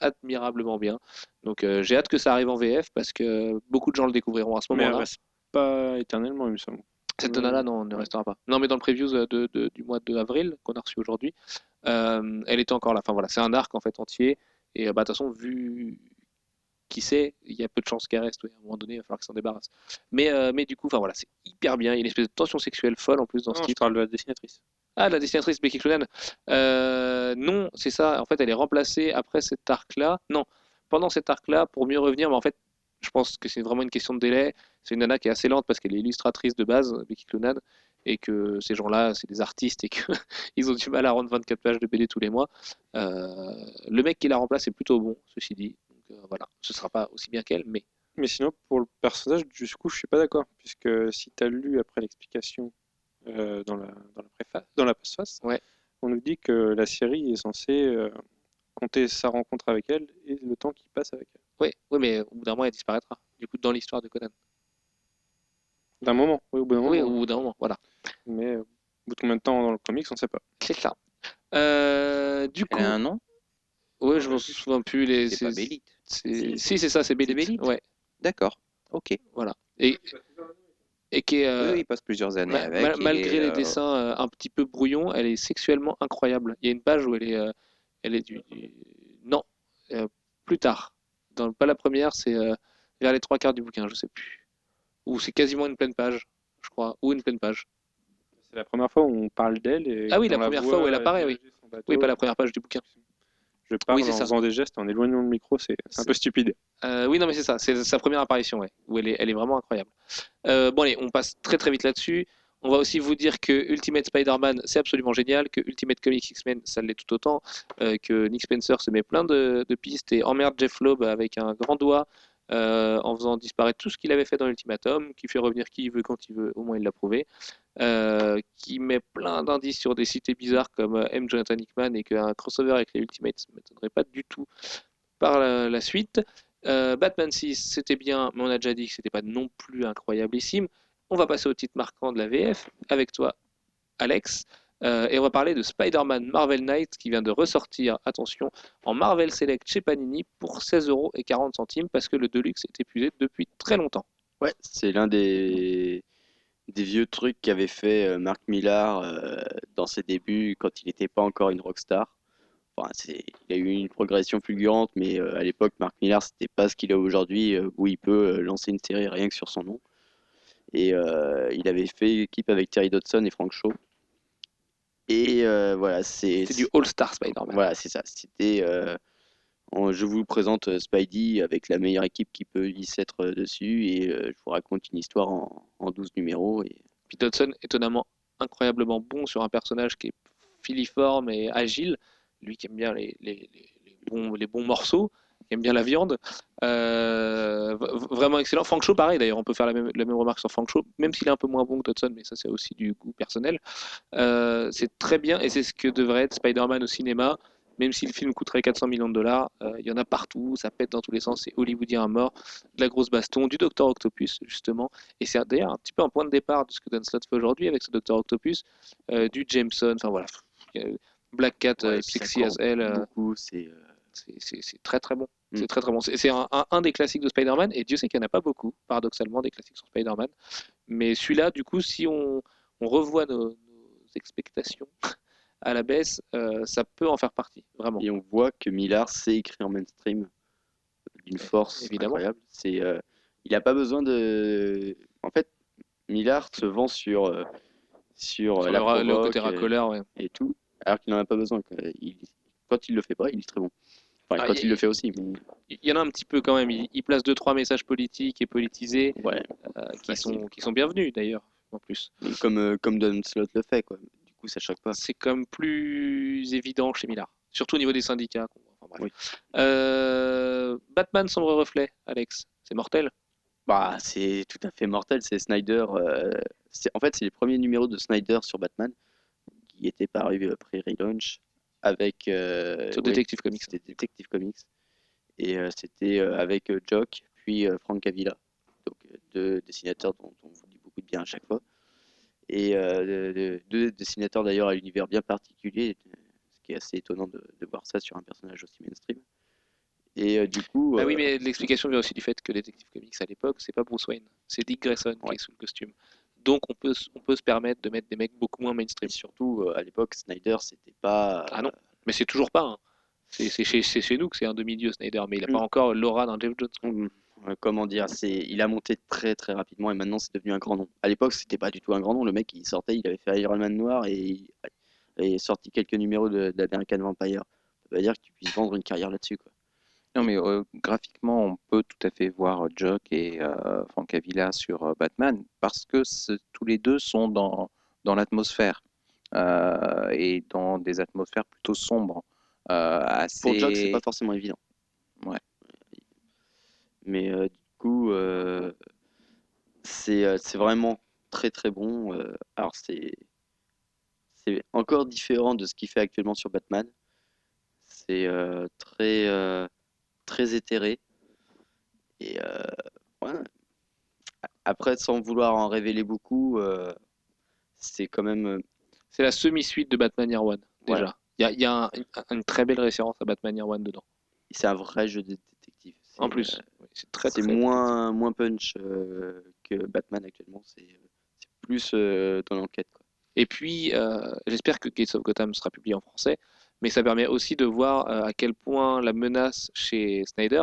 admirablement bien. Donc euh, j'ai hâte que ça arrive en VF, parce que beaucoup de gens le découvriront à ce Mais elle moment-là. reste pas éternellement, il me semble. Cette Ouais. nana-là, non, ne restera pas. Non, mais dans le previews de, de- du mois de avril qu'on a reçu aujourd'hui, euh, elle était encore là. Enfin voilà, c'est un arc en fait entier. Et bah, de toute façon, vu qui sait, il y a peu de chances qu'elle reste. oui. À un moment donné, il va falloir qu'elle s'en débarrasse. Mais, euh, mais du coup, voilà, c'est hyper bien. Il y a une espèce de tension sexuelle folle en plus dans ce Non, je titre. parle de la dessinatrice. Ah, la dessinatrice Becky Cloonan. Euh, non, c'est ça. En fait, elle est remplacée après cet arc-là. Non, pendant cet arc-là, pour mieux revenir. Mais en fait, je pense que c'est vraiment une question de délai. C'est une nana qui est assez lente parce qu'elle est illustratrice de base, Becky Cloonan, et que ces gens-là, c'est des artistes et qu'ils *laughs* ont du mal à rendre 24 pages de BD tous les mois. Euh, le mec qui la remplace est plutôt bon, ceci dit. Euh, voilà, ce sera pas aussi bien qu'elle, mais Mais sinon, pour le personnage, du coup, je suis pas d'accord. Puisque si tu as lu après l'explication euh, dans, la, dans, la préface, dans la postface, Ouais. on nous dit que la série est censée euh, compter sa rencontre avec elle et le temps qu'il passe avec elle. oui, oui, mais au bout d'un moment, elle disparaîtra. Du coup, dans l'histoire de Conan. D'un moment, oui, au bout d'un Oui, moment. au bout d'un moment, voilà. Mais euh, au bout de combien de temps dans le comics, on sait pas. C'est ça. Euh, du coup, Elle a un nom ouais, je me souviens plus les. C'est pas Bélite. Si, c'est ça, c'est Bélite. Bélite Ouais. D'accord. Ok. Voilà. Et, et qui est, euh, Oui, il passe plusieurs années ma- avec. ma- et, malgré les euh, dessins euh, un petit peu brouillons, elle est sexuellement incroyable. Il y a une page où elle est, euh, elle est du, du- non, euh, plus tard. Dans, pas la première, c'est euh, vers les trois quarts du bouquin, je sais plus. Ou c'est quasiment une pleine page, je crois, ou une pleine page. C'est la première fois où on parle d'elle. Ah oui, la première fois où elle apparaît, oui. bateau. Oui, pas la première page du bouquin. Je parle Oui, en ça. faisant des gestes en éloignant le micro, c'est un peu stupide. Euh, oui, non, mais c'est ça, c'est sa première apparition, ouais, où elle est, elle est vraiment incroyable. Euh, bon, allez, on passe très très vite là-dessus. On va aussi vous dire que Ultimate Spider-Man, c'est absolument génial, que Ultimate Comics X-Men, ça l'est tout autant, euh, que Nick Spencer se met plein de, de pistes et emmerde Jeff Loeb avec un grand doigt euh, en faisant disparaître tout ce qu'il avait fait dans Ultimatum, qui fait revenir qui il veut quand il veut, au moins il l'a prouvé, euh, qui met plein d'indices sur des cités bizarres comme euh, M. Jonathan Hickman et qu'un crossover avec les Ultimates ne m'étonnerait pas du tout par la, suite. Batman 6, c'était bien, mais on a déjà dit que c'était pas non plus incroyablissime. On va passer au titre marquant de la VF avec toi, Alex. Euh, et on va parler de Spider-Man Marvel Knight qui vient de ressortir, attention, en Marvel Select chez Panini pour 16,40€ parce que le Deluxe est épuisé depuis très longtemps. Ouais, c'est l'un des, vieux trucs qu'avait fait euh, Mark Millar euh, dans ses débuts quand il n'était pas encore une rockstar. Enfin, il a eu une progression fulgurante, mais euh, à l'époque, Mark Millar, c'était pas ce qu'il a aujourd'hui, où il peut lancer une série rien que sur son nom. Et il avait fait équipe avec Terry Dodson et Frank Shaw. Et euh, voilà, c'est C'est du All-Star Spider-Man. voilà, c'est ça. C'était. euh, je vous présente euh, Spidey avec la meilleure équipe qui peut y s'être dessus et je vous raconte une histoire en, en 12 numéros. Et... Puis Dodson, étonnamment incroyablement bon sur un personnage qui est filiforme et agile. Lui qui aime bien les, les- les- les bons, les bons morceaux, qui aime bien la viande. Euh, vraiment excellent. Frank Shaw, pareil d'ailleurs, on peut faire la même, la même remarque sur Frank Shaw, même s'il est un peu moins bon que Dodson, mais ça c'est aussi du goût personnel. Euh, c'est très bien et c'est ce que devrait être Spider-Man au cinéma. Même si le film coûterait 400 millions de dollars, euh, il y en a partout, ça pète dans tous les sens, c'est hollywoodien à mort, de la grosse baston, du Docteur Octopus justement, et c'est d'ailleurs un petit peu un point de départ de ce que Dan Slott fait aujourd'hui avec ce Docteur Octopus, du Jameson, enfin voilà, Black Cat, Ouais, sexy as Beaucoup, c'est. Euh, c'est- très très bon. Mm. C'est très très bon. C'est un, un- un des classiques de Spider-Man, et Dieu sait qu'il n'y en a pas beaucoup, paradoxalement, des classiques sur Spider-Man. Mais celui-là, du coup, si on, on revoit nos, nos expectations *laughs* à la baisse, euh, ça peut en faire partie, vraiment. Et on voit que Millar sait écrire en mainstream d'une force évidemment. incroyable. C'est, euh, il n'a pas besoin de. En fait, Millard se vend sur, euh, sur, Sur la le, le côté euh, racoleur, ouais. et tout, alors qu'il n'en a pas besoin. Il- quand il le fait pas, il est très bon. Enfin, Ah, quand il- il le fait aussi. Il y en a un petit peu quand même. Il, il place deux trois messages politiques et politisés Ouais. euh, qui, Facile. sont, qui sont bienvenus d'ailleurs, en plus. Comme, euh, comme Don Slott le fait, quoi. Du coup, ça choque pas. C'est comme plus évident chez Millard, surtout au niveau des syndicats. Enfin, bref. Oui. Euh, Batman sombre reflet, Alex, c'est mortel? Bah, c'est tout à fait mortel. C'est Snyder. euh, en fait, c'est les premiers numéros de Snyder sur Batman qui étaient parus euh, pré-relaunch avec. euh, Sur Detective Comics. C'était Detective Comics. Et euh, c'était euh, avec Jock, puis Frank Avila. Donc, deux dessinateurs dont on vous dit beaucoup de bien à chaque fois. Et euh, de- de- deux dessinateurs d'ailleurs à l'univers bien particulier, ce qui est assez étonnant de, de voir ça sur un personnage aussi mainstream. Et euh, du coup. Bah oui, euh, mais l'explication vient aussi du fait que Detective Comics à l'époque, c'est pas Bruce Wayne, c'est Dick Grayson qui Ouais. est sous le costume. Donc on peut, on peut se permettre de mettre des mecs beaucoup moins Et mainstream. surtout, euh, à l'époque, Snyder, c'était pas. Ah non. Mais c'est toujours pas. hein. C'est c'est chez, c'est chez nous que c'est un demi-dieu Snyder, mais il a Mm. pas encore l'aura d'un Jeff Jones. Hum, euh, comment dire, c'est, il a monté très très rapidement et maintenant c'est devenu un grand nom. À l'époque, c'était pas du tout un grand nom. Le mec, il sortait, il avait fait Iron Man noir et il et sorti quelques numéros de- d'American Vampire. Ça veut pas dire que tu puisses vendre une carrière là-dessus, quoi. Non, mais euh, graphiquement, on peut tout à fait voir Jock et euh, Frank Avila sur euh, Batman parce que tous les deux sont dans, dans l'atmosphère euh, et dans des atmosphères plutôt sombres. euh, assez... Pour Jock, c'est pas forcément évident. Ouais. Mais euh, du coup, euh, c'est euh, vraiment très très bon. euh, alors c'est c'est encore différent de ce qu'il fait actuellement sur Batman. C'est euh, très euh, très éthéré. Et euh, ouais. Après, sans vouloir en révéler beaucoup, euh, c'est quand même euh, C'est la semi-suite de Batman Year One, déjà. Il y a, il y a un- une, très belle référence à Batman Year One dedans. c'est un vrai jeu de détective. En plus, euh, c'est très très moins, moins punch euh, que Batman actuellement. C'est plus euh, dans l'enquête. Et puis, j'espère que Gates of Gotham sera publié en français, mais ça permet aussi de voir euh, à quel point la menace chez Snyder.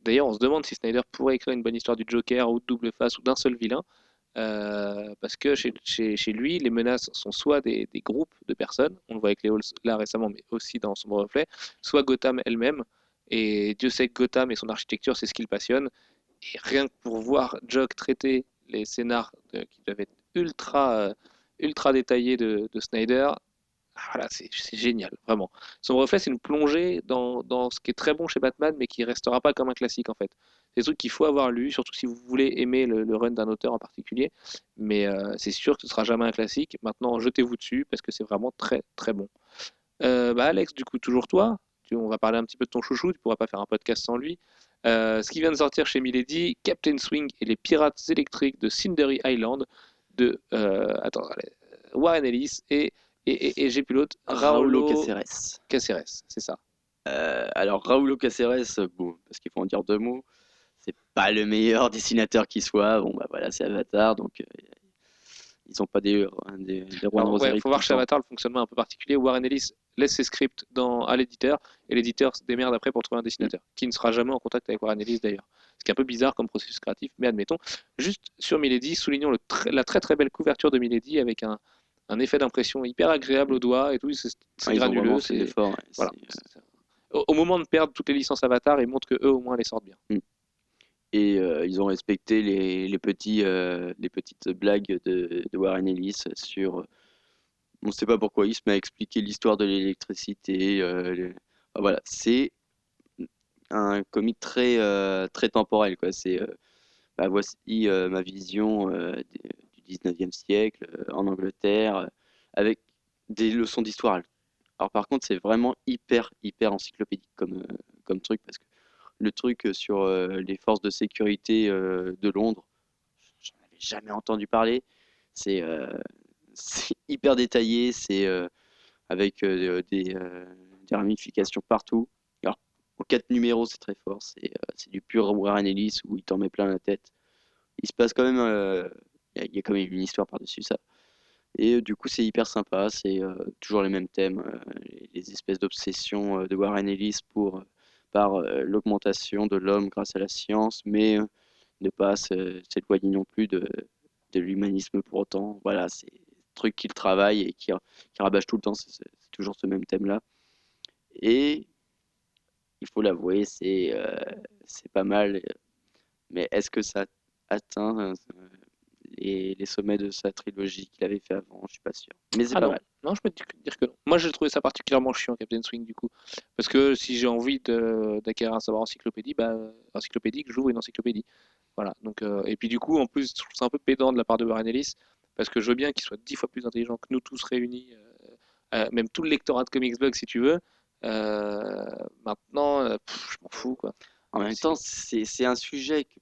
D'ailleurs, on se demande si Snyder pourrait écrire une bonne histoire du Joker ou de Double Face ou d'un seul vilain, euh, parce que chez, lui, les menaces sont soit des, groupes de personnes, on le voit avec les Halls là récemment, mais aussi dans son reflet, soit Gotham elle-même. Et Dieu sait que Gotham et son architecture, c'est ce qui le passionne. Et rien que pour voir Jock traiter les scénars qui doivent être ultra, euh, ultra détaillés de, de Snyder, voilà, c'est génial, vraiment. Son reflet, c'est une plongée dans, ce qui est très bon chez Batman, mais qui restera pas comme un classique en fait. C'est des trucs qu'il faut avoir lu, surtout si vous voulez aimer le, run d'un auteur en particulier. Mais euh, c'est sûr que ce sera jamais un classique. Maintenant, jetez-vous dessus parce que c'est vraiment très très bon. Euh, bah Alex, du coup, toujours toi. On va parler un petit peu de ton chouchou. Tu pourras pas faire un podcast sans lui. Euh, ce qui vient de sortir chez Milady, Captain Swing et les pirates électriques de Cindery Island de attends, allez, Warren Ellis et et, et, et j'ai plus l'autre, Raulo Raulo Caceres. Caceres, c'est ça. Euh, alors Raulo Caceres, bon, parce qu'il faut en dire deux mots, c'est pas le meilleur *laughs* dessinateur qui soit. Bon bah voilà, c'est Avatar, donc euh, ils ont pas des des, des ouais, Rosari faut voir chez. Avatar le fonctionnement un peu particulier. Warren Ellis laisse ses scripts dans, à l'éditeur et l'éditeur se démerde après pour trouver un dessinateur qui ne sera jamais en contact avec Warren Ellis d'ailleurs. Ce qui est un peu bizarre comme processus créatif, mais admettons. Juste sur Milady, soulignons le tr- la très très belle couverture de Milady avec un, un effet d'impression hyper agréable au doigt et tout. C'est ont granuleux. c'est- l'effort, ouais, voilà. euh, Au, au moment de perdre toutes les licences Avatar, ils montrent que eux au moins les sortent bien. Et euh, ils ont respecté les, les, petits, euh, les petites blagues de, de Warren Ellis sur. on ne sait pas pourquoi il se met à expliquer l'histoire de l'électricité. euh, enfin, voilà, c'est un comique très, très temporel. Quoi. C'est, bah, voici ma vision 19e siècle euh, en Angleterre, euh, avec des leçons d'histoire. Alors par contre, c'est vraiment hyper, hyper encyclopédique comme, euh, comme truc, parce que le truc sur les forces de sécurité de Londres, j'en avais jamais entendu parler. C'est *laughs* hyper détaillé, c'est avec des, ramifications partout. Alors, en quatre numéros, c'est très fort, c'est du pur Warren Ellis où il t'en met plein la tête. Il se passe quand même, y, a- il y a quand même une histoire par-dessus ça. Et euh, du coup, c'est hyper sympa, c'est euh, toujours les mêmes thèmes, euh, les, espèces d'obsessions de Warren Ellis pour, par l'augmentation de l'homme grâce à la science, mais ne pas s'éloigner non plus de, de l'humanisme pour autant. Voilà, c'est des trucs qu'il travaille et qui, qui rabâche tout le temps, c'est toujours ce même thème-là. Et il faut l'avouer, c'est c'est pas mal, mais est-ce que ça atteint les, les sommets de sa trilogie qu'il avait fait avant Je suis pas sûr. Mais c'est Ah pas non. mal. Non, je peux te dire que non. Moi, j'ai trouvé ça particulièrement chiant, Captain Swing, du coup. Parce que si j'ai envie d'acquérir un savoir encyclopédie, bah, encyclopédique, j'ouvre une encyclopédie. Voilà. Donc, euh, et puis, du coup, en plus, je trouve ça un peu pédant de la part de Warren Ellis, parce que je veux bien qu'il soit dix fois plus intelligent que nous tous réunis, euh, euh, même tout le lectorat de Comics Blog, si tu veux. Euh, maintenant, euh, pff, je m'en fous, quoi. En même temps, c'est c'est un sujet que,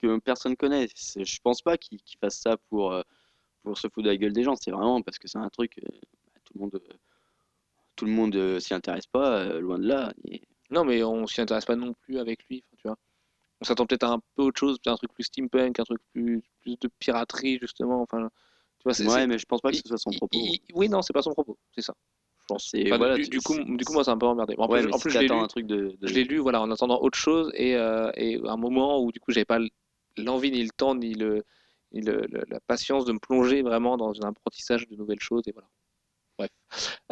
que personne connaît. C'est- Je pense pas qu'il qu'il fasse ça pour, euh, pour se foutre de la gueule des gens. C'est vraiment parce que c'est un truc, euh, bah, tout le monde, euh, tout le monde s'y intéresse pas, loin de là. Et- Non, mais on s'y intéresse pas non plus avec lui, tu vois. On s'attend peut-être à un peu autre chose, peut-être un truc plus steampunk, un truc plus, plus de piraterie, justement. Enfin, tu vois, c'est, Ouais, c'est- mais je pense pas que ce soit son propos. il- oui, non, c'est pas son propos, c'est ça. C'est- Enfin, voilà, du, c'est- du coup, c'est- du coup, moi, m'a un peu emmerdé. En ouais, plus, mais en si plus je l'ai lu, t'attends un truc de, de- je l'ai lu, voilà, en attendant autre chose, et, euh, et un moment où du coup, j'avais pas l'envie, ni le temps, ni le, ni le- le- la patience de me plonger vraiment dans un apprentissage de nouvelles choses, et voilà. Bref.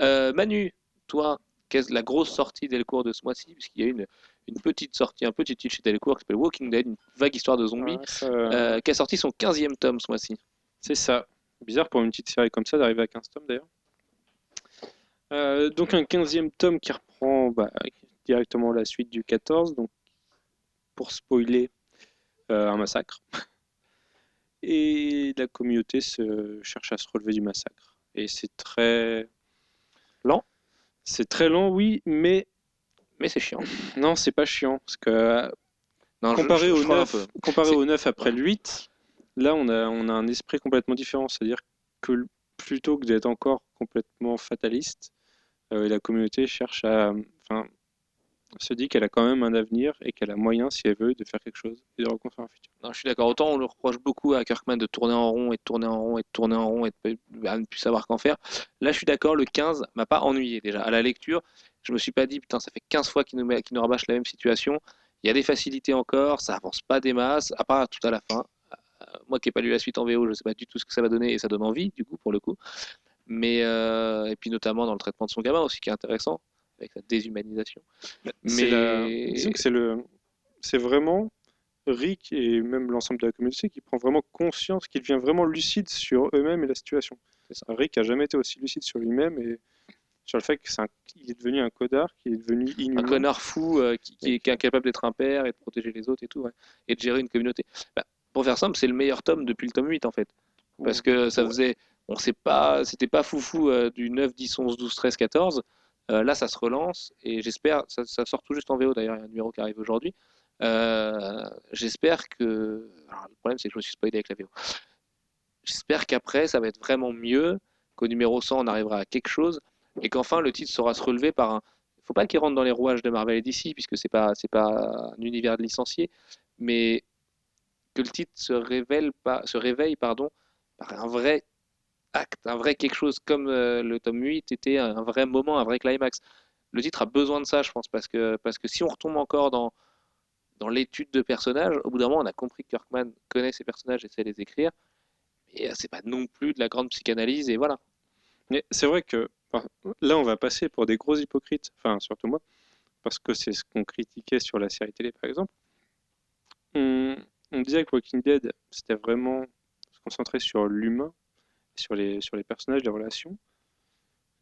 Euh, Manu, toi, qu'est-ce la grosse sortie Delcourt de ce mois-ci, puisqu'il y a une, une petite sortie, un petit titre chez Delcourt qui s'appelle Walking Dead, une vague histoire de zombies, Ouais, ça- euh, qui a sorti son 15e tome ce mois-ci. C'est ça. Bizarre pour une petite série comme ça d'arriver à 15 tomes d'ailleurs. Euh, donc un 15e tome qui reprend bah, directement la suite du 14, donc pour spoiler euh, un massacre. Et la communauté se cherche à se relever du massacre. Et c'est très Lent? C'est très lent, oui, mais Mais c'est chiant. non, c'est pas chiant. Parce que Non, je- comparé, je- je au crois un 9, peu. comparé C'est- au 9 après le 8, là on a, on a un esprit complètement différent. C'est-à-dire que plutôt que d'être encore complètement fataliste, euh, la communauté cherche à. Enfin, se dit qu'elle a quand même un avenir et qu'elle a moyen, si elle veut, de faire quelque chose et de reconstruire un futur. Non, je suis d'accord. Autant on le reproche beaucoup à Kirkman de tourner en rond et de tourner en rond et de tourner en rond et de ne plus savoir qu'en faire. Là, je suis d'accord. Le 15 m'a pas ennuyé déjà. À la lecture, je me suis pas dit, putain, ça fait 15 fois qu'il nous, rabâche la même situation. Il y a des facilités encore, ça avance pas des masses, à part tout à la fin. Euh, moi qui n'ai pas lu la suite en VO, je sais pas du tout ce que ça va donner et ça donne envie, du coup, pour le coup. Mais, euh, et puis notamment dans le traitement de son gamin aussi, qui est intéressant, avec sa déshumanisation. La- Mais disons que c'est le, c'est vraiment Rick et même l'ensemble de la communauté qui prend vraiment conscience, qui devient vraiment lucide sur eux-mêmes et la situation. Rick a jamais été aussi lucide sur lui-même et sur le fait qu'il est devenu un codard, qu'il est devenu un inhumain. connard fou euh, qui, qui est, qui est incapable d'être un père et de protéger les autres et tout, ouais. et de gérer une communauté. Bah, pour faire simple, c'est le meilleur tome depuis le tome 8 en fait. Parce que ça faisait, on sait pas, c'était pas foufou euh, du 9, 10, 11, 12, 13, 14. Euh, là, ça se relance et j'espère, ça, sort tout juste en VO d'ailleurs, il y a un numéro qui arrive aujourd'hui. Euh, j'espère que. Alors, le problème, c'est que je me suis spoilé avec la VO. J'espère qu'après, ça va être vraiment mieux, qu'au numéro 100, on arrivera à quelque chose et qu'enfin le titre saura se relever par un. Il faut pas qu'il rentre dans les rouages de Marvel et DC puisque c'est pas c'est pas un univers de licenciés, mais que le titre se révèle pas, se réveille pardon par un vrai acte, un vrai quelque chose comme euh, le tome 8 était un vrai moment, un vrai climax. Le titre a besoin de ça, je pense, parce que parce que si on retombe encore dans dans l'étude de personnages, au bout d'un moment, on a compris que Kirkman connaît ses personnages et sait les écrire, mais euh, c'est pas non plus de la grande psychanalyse et voilà. Mais c'est vrai que là, on va passer pour des gros hypocrites, enfin surtout moi, parce que c'est ce qu'on critiquait sur la série télé, par exemple. On, on disait que Walking Dead, c'était vraiment se concentrer sur l'humain, sur les, sur les personnages, les relations.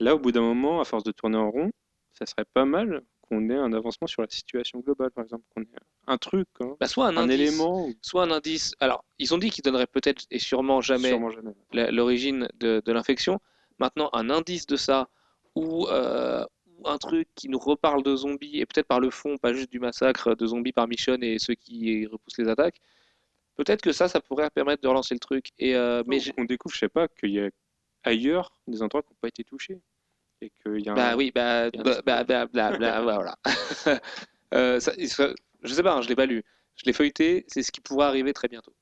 Là, au bout d'un moment, à force de tourner en rond, ça serait pas mal qu'on ait un avancement sur la situation globale, par exemple, qu'on ait un truc, hein, Bah, soit un, un indice, élément, ou soit un indice. Alors, ils ont dit qu'ils donneraient peut-être et sûrement jamais sûrement jamais. la- l'origine de, de l'infection. Maintenant, un indice de ça ou, euh, ou un truc qui nous reparle de zombies et peut-être par le fond, pas juste du massacre de zombies par Michonne et ceux qui repoussent les attaques. Peut-être que ça, ça pourrait permettre de relancer le truc. Et euh, mais on découvre, je sais pas, qu'il y a ailleurs des endroits qui n'ont pas été touchés. Et qu'il y a bah un- oui, bah, *laughs* bah, bah, bah, bla, bla, voilà. *laughs* Euh, ça- je sais pas, hein, je l'ai pas lu. Je l'ai feuilleté, c'est ce qui pourrait arriver très bientôt.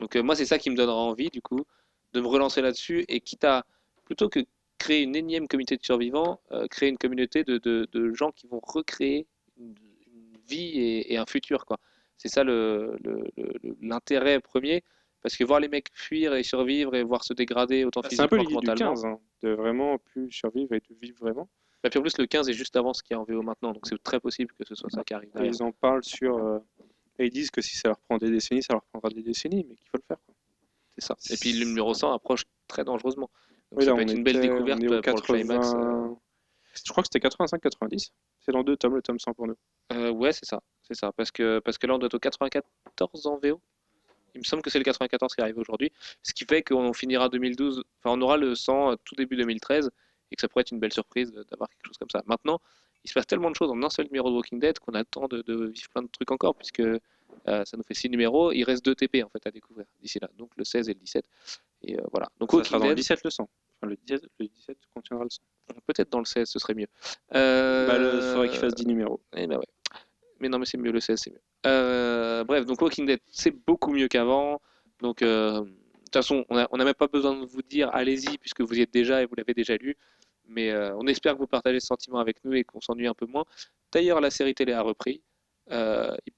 Donc euh, moi, c'est ça qui me donnera envie, du coup, de me relancer là-dessus et quitte à, plutôt que créer une énième communauté de survivants, euh, créer une communauté de, de- de gens qui vont recréer une, une vie et, et un futur, quoi. C'est ça le- le- le- l'intérêt premier, parce que voir les mecs fuir et survivre et voir se dégrader autant C'est un peu physiquement que l'idée du mentalement. 15, hein, de vraiment plus survivre et de vivre vraiment. Bah, puis en plus, le 15 est juste avant ce qui est en VO maintenant, donc c'est très possible que ce soit ça qui arrive. Et ils en parlent sur. euh, et ils disent que si ça leur prend des décennies, ça leur prendra des décennies, mais qu'il faut le faire. C'est ça. Et puis le numéro 100 approche très dangereusement. Donc Oui, ça là, peut être une belle était- découverte pour le climax. euh. 80 Je crois que c'était 85-90. C'est dans deux tomes, le tome 100 pour nous. Euh, ouais, c'est ça. C'est ça. Parce que, parce que là, on doit être au 94 en VO. Il me semble que c'est le 94 qui arrive aujourd'hui. Ce qui fait qu'on finira 2012, enfin, on aura le 100 euh, tout début 2013 et que ça pourrait être une belle surprise d'avoir quelque chose comme ça. Maintenant, il se passe tellement de choses en un seul numéro de Walking Dead qu'on a le temps de, de vivre plein de trucs encore puisque euh, ça nous fait 6 numéros. Il reste 2 TP en fait à découvrir d'ici là. Donc le 16 et le 17. Et euh, voilà. Donc Ça Walking sera dans le Dead, 17 le 100. Enfin, le 17, le 17 contiendra le 100. peut-être dans le 16, ce serait mieux. Euh, Bah, il faudrait qu'il fasse 10 numéros. Eh ben ouais. Mais non, mais c'est mieux, le 16, c'est mieux. Euh, bref, donc Walking Dead, c'est beaucoup mieux qu'avant. Donc, euh, de toute façon, on n'a on a même pas besoin de vous dire allez-y, puisque vous y êtes déjà et vous l'avez déjà lu. Mais on espère que vous partagez ce sentiment avec nous et qu'on s'ennuie un peu moins. D'ailleurs, la série télé a repris. Euh, il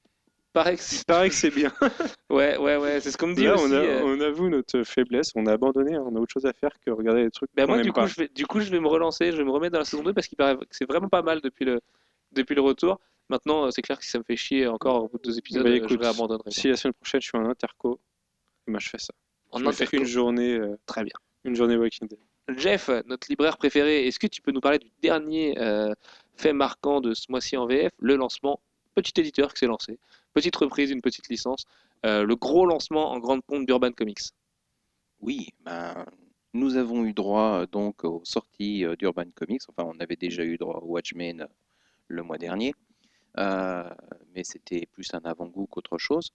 paraît que c'est... *laughs* Paraît que c'est bien. *laughs* Ouais, ouais, ouais, c'est ce qu'on me dit Là, aussi. on, a, euh. on avoue notre faiblesse. On a abandonné. hein. On a autre chose à faire que regarder les trucs qu'on moi, du coup, pas. je vais, du coup, je vais me relancer, je vais me remettre dans la saison 2 parce qu'il paraît que c'est vraiment pas mal depuis le, depuis le retour. Maintenant, euh, c'est clair que si ça me fait chier encore au bout de deux épisodes, Bah, euh, écoute, je réabandonnerai. Si la semaine prochaine, je suis en interco, ben, je fais ça. En je me fais interco. une journée, euh, Très bien. une journée Walking Dead. Jeff, notre libraire préféré, est-ce que tu peux nous parler du dernier euh, fait marquant de ce mois-ci en VF, le lancement, petit éditeur qui s'est lancé, petite reprise, une petite licence, euh, le gros lancement en grande pompe d'Urban Comics. Oui, ben, nous avons eu droit euh, donc aux sorties euh, d'Urban Comics. Enfin, on avait déjà eu droit au Watchmen le mois dernier, mais c'était plus un avant-goût qu'autre chose.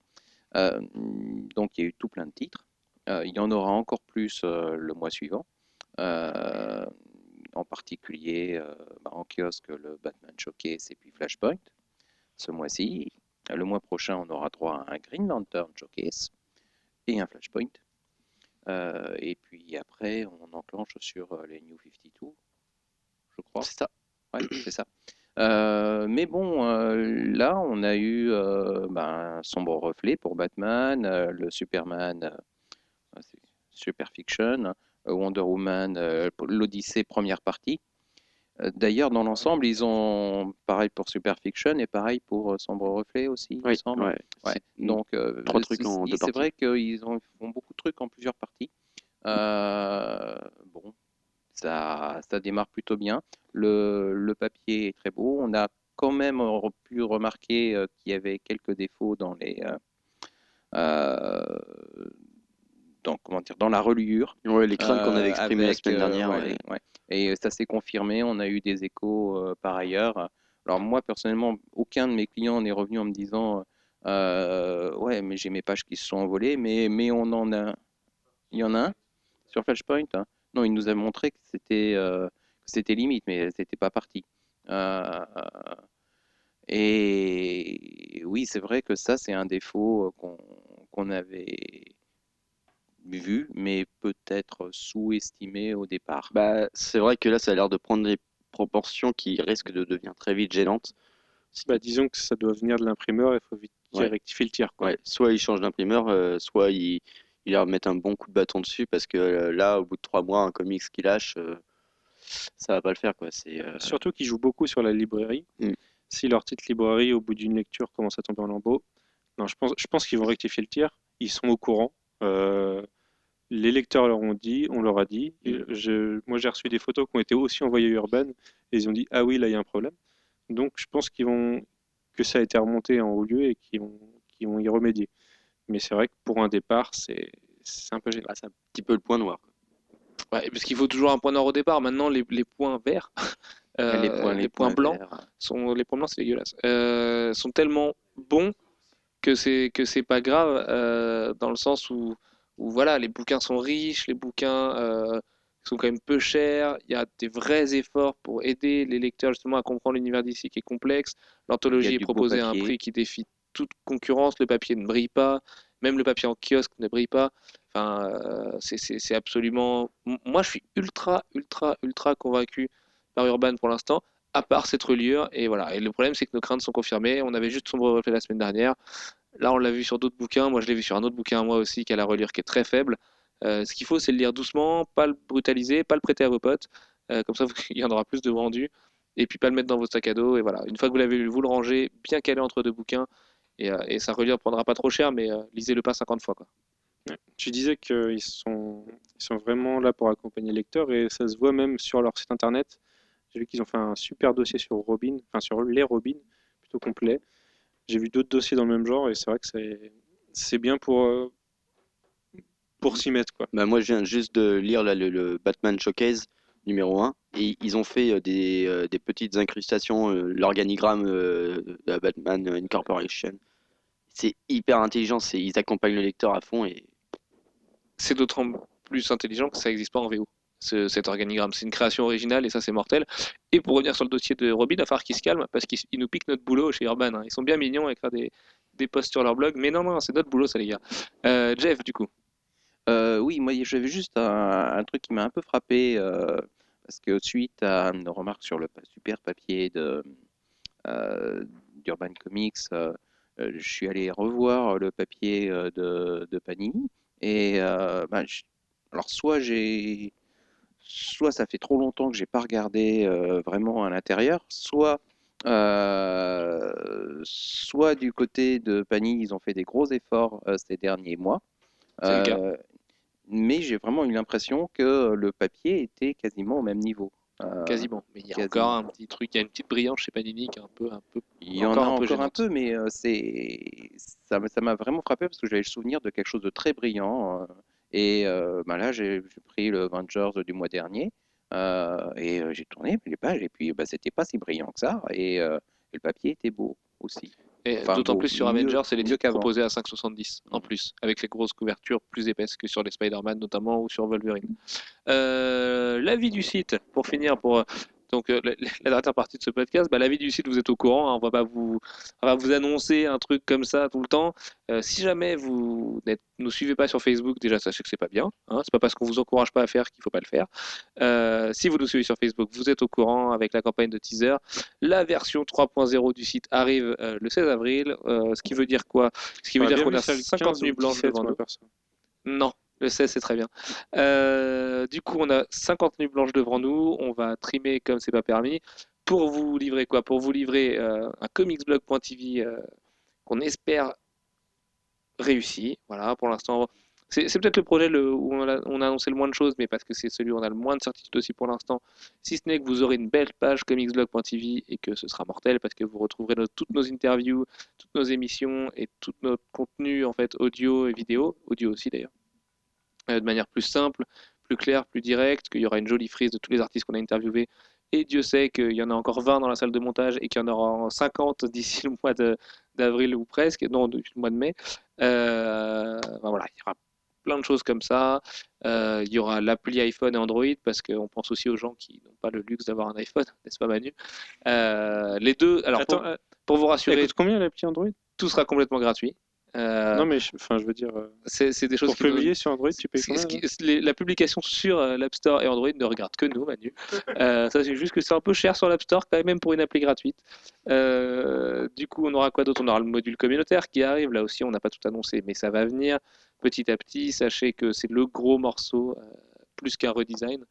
Donc, il y a eu tout plein de titres. Il y en aura encore plus le mois suivant. En particulier ben, en kiosque le Batman Showcase et puis Flashpoint. ce mois-ci. Le mois prochain, on aura droit à un Green Lantern Showcase et un Flashpoint. Euh, et puis après, on enclenche sur euh, les New 52, je crois. C'est ça. Ouais, c'est ça. Euh, mais bon, euh, là, on a eu ben, Sombre Reflet pour Batman, le Superman, Super Fiction, Wonder Woman, l'Odyssée première partie. Euh, D'ailleurs, dans l'ensemble, ils ont pareil pour Super Fiction et pareil pour euh, Sombre Reflet aussi, il me Oui, semble. ouais. Ouais, C'est- donc, euh, trois c'est- trucs en c'est- deux C'est vrai qu'ils ont- font beaucoup de trucs en plusieurs parties. Euh, bon, ça, ça démarre plutôt bien. Le, le papier est très beau. On a quand même pu remarquer qu'il y avait quelques défauts dans les, euh, dans, comment dire, dans la reliure. Ouais, les craintes qu'on avait Euh, exprimées la semaine euh, dernière. ouais, ouais. ouais. Et euh, ça s'est confirmé, on a eu des échos par ailleurs. Alors moi, personnellement, aucun de mes clients n'est revenu en me disant euh, Ouais, mais j'ai mes pages qui se sont envolées, mais, mais on en a... Il y en a un sur Flashpoint hein Non, il nous a montré que c'était euh, c'était limite, mais c'était pas parti. Euh, et oui, c'est vrai que ça, c'est un défaut qu'on qu'on avait vu, mais peut-être sous-estimé au départ. Bah, c'est vrai que là, ça a l'air de prendre des proportions qui risquent de devenir très vite gênantes. Bah, disons que ça doit venir de l'imprimeur, il faut vite qu'il Ouais. rectifie le tir. Quoi. Ouais, soit ils changent d'imprimeur, euh, soit ils, ils leur mettent un bon coup de bâton dessus parce que euh, là, au bout de trois mois, un comics qui lâche, euh, ça va pas le faire quoi. C'est euh, Surtout qu'ils jouent beaucoup sur la librairie. Mm. Si leur petite librairie, au bout d'une lecture, commence à tomber en lambeaux, non, je pense, je pense qu'ils vont rectifier le tir. Ils sont au courant. Euh, les lecteurs leur ont dit, on leur a dit. Je- moi, j'ai reçu des photos qui ont été aussi envoyées à Urban et ils ont dit Ah oui, là, il y a un problème. Donc, je pense qu'ils vont que ça a été remonté en haut lieu et qu'ils vont, qu'ils vont y remédier. Mais c'est vrai que pour un départ, c'est c'est un peu gênant. bah, c'est un petit peu le point noir. Ouais, parce qu'il faut toujours un point noir au départ. Maintenant, les, les points verts, *laughs* euh, les points, les points blancs, verts. sont les points blancs, c'est dégueulasse. Euh, sont tellement bons que c'est que c'est pas grave euh, dans le sens où, où voilà, les bouquins sont riches, les bouquins euh, sont quand même peu chers. Il y a des vrais efforts pour aider les lecteurs justement à comprendre l'univers d'ici qui est complexe. L'anthologie est proposée à un prix qui défie toute concurrence. Le papier ne brille pas, même le papier en kiosque ne brille pas. Enfin, euh, c'est- absolument. Moi, je suis ultra, ultra, ultra convaincu par Urban pour l'instant à part cette reliure. Et voilà. Et le problème, c'est que nos craintes sont confirmées. On avait juste sombre reflet la semaine dernière. Là, on l'a vu sur d'autres bouquins. Moi, je l'ai vu sur un autre bouquin, moi aussi, qui a la reliure qui est très faible. Euh, ce qu'il faut, c'est le lire doucement, pas le brutaliser, pas le prêter à vos potes. Euh, comme ça, *laughs* il y en aura plus de vendus. Et puis, pas le mettre dans vos sacs à dos. Et voilà. Une fois que vous l'avez lu, vous le rangez bien calé entre deux bouquins. Et, euh, et sa reliure prendra pas trop cher, mais euh, lisez-le pas 50 fois. Tu disais qu'ils sont, ils sont vraiment là pour accompagner le lecteur et ça se voit même sur leur site internet. J'ai vu qu'ils ont fait un super dossier sur Robin, enfin sur les Robin, plutôt complet. J'ai vu d'autres dossiers dans le même genre et c'est vrai que c'est, c'est bien pour, euh, pour s'y mettre. Quoi. Bah, moi, je viens juste de lire là, le, le Batman Showcase numéro 1 et ils ont fait euh, des, euh, des petites incrustations, l'organigramme de la Batman Incorporation. C'est hyper intelligent, c'est, ils accompagnent le lecteur à fond et c'est d'autant plus intelligent que ça n'existe pas en VO, ce- cet organigramme. C'est une création originale et ça, c'est mortel. Et pour revenir sur le dossier de Robin, il va falloir se calment parce qu'ils ils nous piquent notre boulot chez Urban. hein. Ils sont bien mignons à écrire des, des posts sur leur blog, mais non, non, c'est notre boulot, ça, les gars. Euh, Jeff, du coup. Euh, oui, moi j'avais juste un, truc qui m'a un peu frappé euh, parce que suite à une remarque sur le super papier de d'Urban Comics, je suis allé revoir le papier de, Panini et je- alors soit j'ai soit ça fait trop longtemps que j'ai pas regardé euh, vraiment à l'intérieur, soit euh, soit du côté de Panini ils ont fait des gros efforts euh, ces derniers mois. C'est le cas. Mais j'ai vraiment eu l'impression que le papier était quasiment au même niveau. Quasiment. Mais il y a quasiment. encore un petit truc, il y a une petite brillance chez Panini qui est un peu. Un peu... Il y en a un encore un peu, mais c'est ça m'a ça m'a vraiment frappé parce que j'avais le souvenir de quelque chose de très brillant. Et euh, ben là, j'ai pris le Avengers du mois dernier euh, et euh, j'ai tourné les pages et puis bah, c'était pas si brillant que ça et, et le papier était beau aussi. Et Enfin, d'autant plus sur Avengers, c'est les titres qu'avant. proposés à 5,70 en plus, avec les grosses couvertures plus épaisses que sur les Spider-Man notamment ou sur Wolverine. Euh, L'avis du site, pour finir, pour donc euh, la, la dernière partie de ce podcast, bah, la vie du site, vous êtes au courant, hein, on va pas vous, on va vous annoncer un truc comme ça tout le temps. Euh, si jamais vous ne nous suivez pas sur Facebook, déjà sachez que c'est pas bien. Hein, c'est pas parce qu'on vous encourage pas à faire qu'il faut pas le faire. Euh, si vous nous suivez sur Facebook, vous êtes au courant avec la campagne de teaser. La version 3.0 du site arrive le 16 avril, ce qui veut dire quoi? Ce qui veut dire qu'on a 50 nuits blanches devant nous. Non, le 16, c'est très bien. Euh, du coup, on a 50 nuits blanches devant nous. On va trimer comme c'est pas permis. Pour vous livrer quoi? Pour vous livrer euh, un comicsblog.tv euh, qu'on espère réussi. Voilà, pour l'instant. C'est peut-être le projet où on a, on a annoncé le moins de choses, mais parce que c'est celui où on a le moins de certitude aussi pour l'instant. Si ce n'est que vous aurez une belle page comicsblog.tv et que ce sera mortel parce que vous retrouverez toutes nos interviews, toutes nos émissions et tout notre contenu en fait audio et vidéo, audio aussi d'ailleurs de manière plus simple, plus claire, plus directe, qu'il y aura une jolie frise de tous les artistes qu'on a interviewés. Et Dieu sait qu'il y en a encore 20 dans la salle de montage et qu'il y en aura 50 *laughs* d'ici le mois d'avril ou presque, non, depuis le mois de mai. Euh, ben voilà, il y aura plein de choses comme ça. Euh, il y aura l'appli iPhone et Android parce qu'on pense aussi aux gens qui n'ont pas le luxe d'avoir un iPhone, *laughs* n'est-ce pas Manu? Euh, Les deux, alors Attends, pour, euh, pour vous ça rassurer, coûte combien l'appli Android? tout sera complètement gratuit. Euh, Non, mais je, enfin, je veux dire, euh, c'est c'est des choses pour qui nous- publier sur Android, tu payes combien qui- les- la publication sur euh, l'App Store et Android ne regarde que nous, Manu. *laughs* Euh, ça, c'est juste que c'est un peu cher sur l'App Store, quand même, pour une appli gratuite. Euh, du coup, on aura quoi d'autre? On aura le module communautaire qui arrive. Là aussi, on n'a pas tout annoncé, mais ça va venir petit à petit. Sachez que c'est le gros morceau, euh, plus qu'un redesign.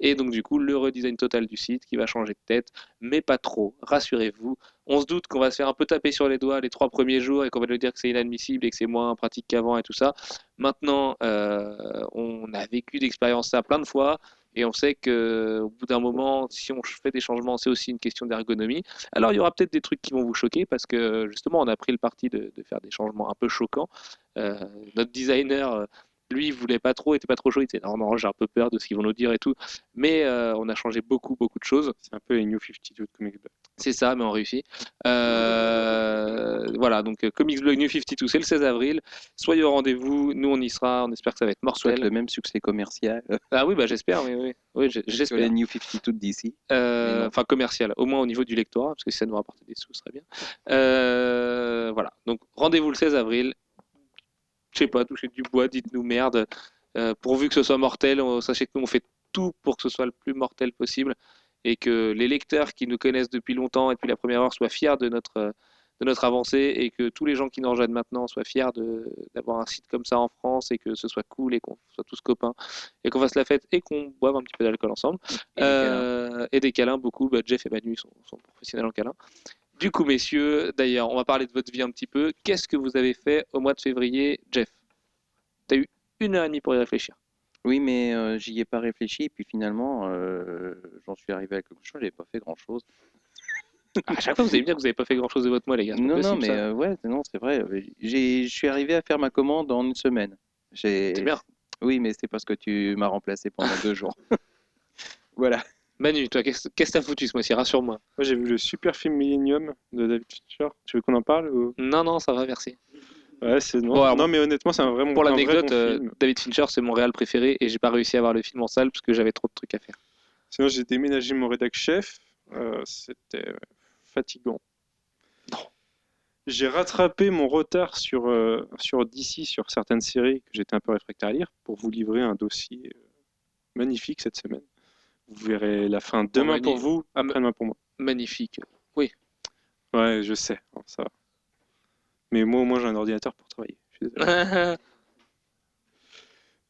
Et donc, du coup, le redesign total du site qui va changer de tête, mais pas trop. Rassurez-vous. On se doute qu'on va se faire un peu taper sur les doigts les trois premiers jours et qu'on va nous dire que c'est inadmissible et que c'est moins pratique qu'avant et tout ça. Maintenant, euh, on a vécu d'expérience ça plein de fois et on sait que au bout d'un moment, si on fait des changements, c'est aussi une question d'ergonomie. Alors, il y aura peut-être des trucs qui vont vous choquer parce que justement, on a pris le parti de, de faire des changements un peu choquants. Euh, notre designer, euh, lui, il voulait pas trop, était pas trop chaud. Il disait non, non, j'ai un peu peur de ce qu'ils vont nous dire et tout. Mais euh, on a changé beaucoup, beaucoup de choses. C'est un peu les New 52 de Comics Blog. C'est ça, mais on réussit. Euh, voilà, donc euh, Comics Blog New 52, c'est le 16 avril. Soyez au rendez-vous, nous on y sera, on espère que ça va être mortel. le même succès commercial *laughs* Ah oui, bah j'espère, oui, oui. oui j'espère. les New 52 d'ici. Enfin, commercial, au moins au niveau du lectorat, parce que si ça nous rapporte des sous, ce serait bien. Voilà, donc rendez-vous le 16 avril. Je sais pas, touchez du bois, dites-nous merde. Euh, pourvu que ce soit mortel, on- sachez que nous on fait tout pour que ce soit le plus mortel possible et que les lecteurs qui nous connaissent depuis longtemps et depuis la première heure soient fiers de notre, de notre avancée et que tous les gens qui nous rejoignent maintenant soient fiers d'avoir un site comme ça en France et que ce soit cool et qu'on soit tous copains et qu'on fasse la fête et qu'on boive un petit peu d'alcool ensemble. Et des câlins. Euh, et des câlins, beaucoup. Bah, Jeff et Manu sont, sont professionnels en câlins. Du coup, messieurs, d'ailleurs, on va parler de votre vie un petit peu. Qu'est-ce que vous avez fait au mois de février, Jeff? Tu as eu une heure et demie pour y réfléchir. Oui, mais euh, j'y ai pas réfléchi. Et puis finalement, euh, j'en suis arrivé à quelque chose. J'ai pas fait grand chose. À chaque fois, vous allez me dire que vous n'avez pas fait grand-chose de votre mois, les gars. Non, non, mais euh, ouais, non, c'est vrai. euh, J'ai, je suis arrivé à faire ma commande en une semaine. C'est bien. Oui, mais c'est parce que tu m'as remplacé pendant deux jours. *laughs* voilà. Manu, toi, qu'est-ce que t'as foutu ce mois-ci? Rassure-moi. Moi, j'ai vu le super film Millennium de David Fincher. Tu veux qu'on en parle ou... Non, non, ça va, merci. Ouais, c'est non. Bon, alors, non, mais honnêtement, c'est un vraiment Pour l'anecdote, euh. David Fincher, c'est mon réal préféré et j'ai pas réussi à voir le film en salle parce que j'avais trop de trucs à faire. Sinon, j'ai déménagé mon rédac chef. euh, C'était fatigant. J'ai rattrapé mon retard sur, euh, sur DC, sur certaines séries que j'étais un peu réfractaire à lire, pour vous livrer un dossier euh, magnifique cette semaine. Vous verrez la fin demain pour vous, après-demain pour moi. Magnifique. Ouais, je sais, bon, ça va. Mais moi, au moins, j'ai un ordinateur pour travailler. Je suis désolé. *laughs*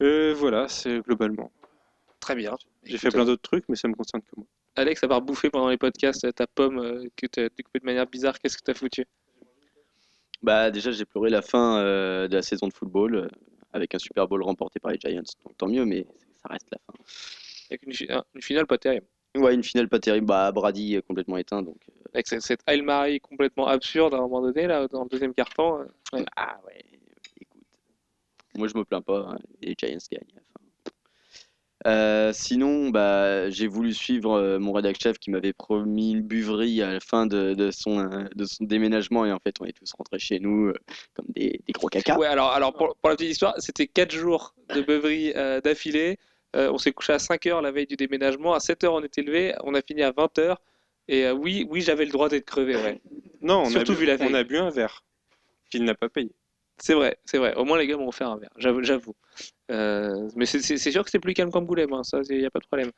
Euh, voilà, c'est globalement. Très bien. J'ai fait plein d'autres trucs, mais ça me concerne que moi. Alex, à part bouffer pendant les podcasts ta pomme euh, que tu as découpée de manière bizarre, qu'est-ce que tu as foutu? Bah déjà j'ai pleuré la fin euh, de la saison de football euh, avec un Super Bowl remporté par les Giants. Donc tant mieux, mais ça reste la fin. Avec une, fi- un- une finale pas terrible. Ouais, une finale pas terrible. Bah Brady est complètement éteint, donc. euh, Avec cette, cette Hail Mary complètement absurde à un moment donné, là, dans le deuxième carton. euh, Ouais. Ah ouais, écoute. Moi, je me plains pas. hein, Les Giants gagnent à la fin. Euh, sinon, bah, j'ai voulu suivre euh, mon rédac chef qui m'avait promis une buverie à la fin de, de son, de son déménagement et en fait on est tous rentrés chez nous euh, comme des, des gros caca. Ouais, alors, alors pour, pour la petite histoire, c'était 4 jours de beuverie euh, d'affilée. Euh, on s'est couché à 5 heures la veille du déménagement. À 7 heures, on était levé. On a fini à 20 heures. Et euh, oui, oui, j'avais le droit d'être crevé, ouais. Non, on, Surtout a bu, vu la veille. on a bu un verre qu'il n'a pas payé. C'est vrai, c'est vrai. Au moins, les gars m'ont offert un verre, j'avoue. Euh, mais c'est- sûr que c'est plus calme qu'Angoulême, hein, ça, il n'y a pas de problème.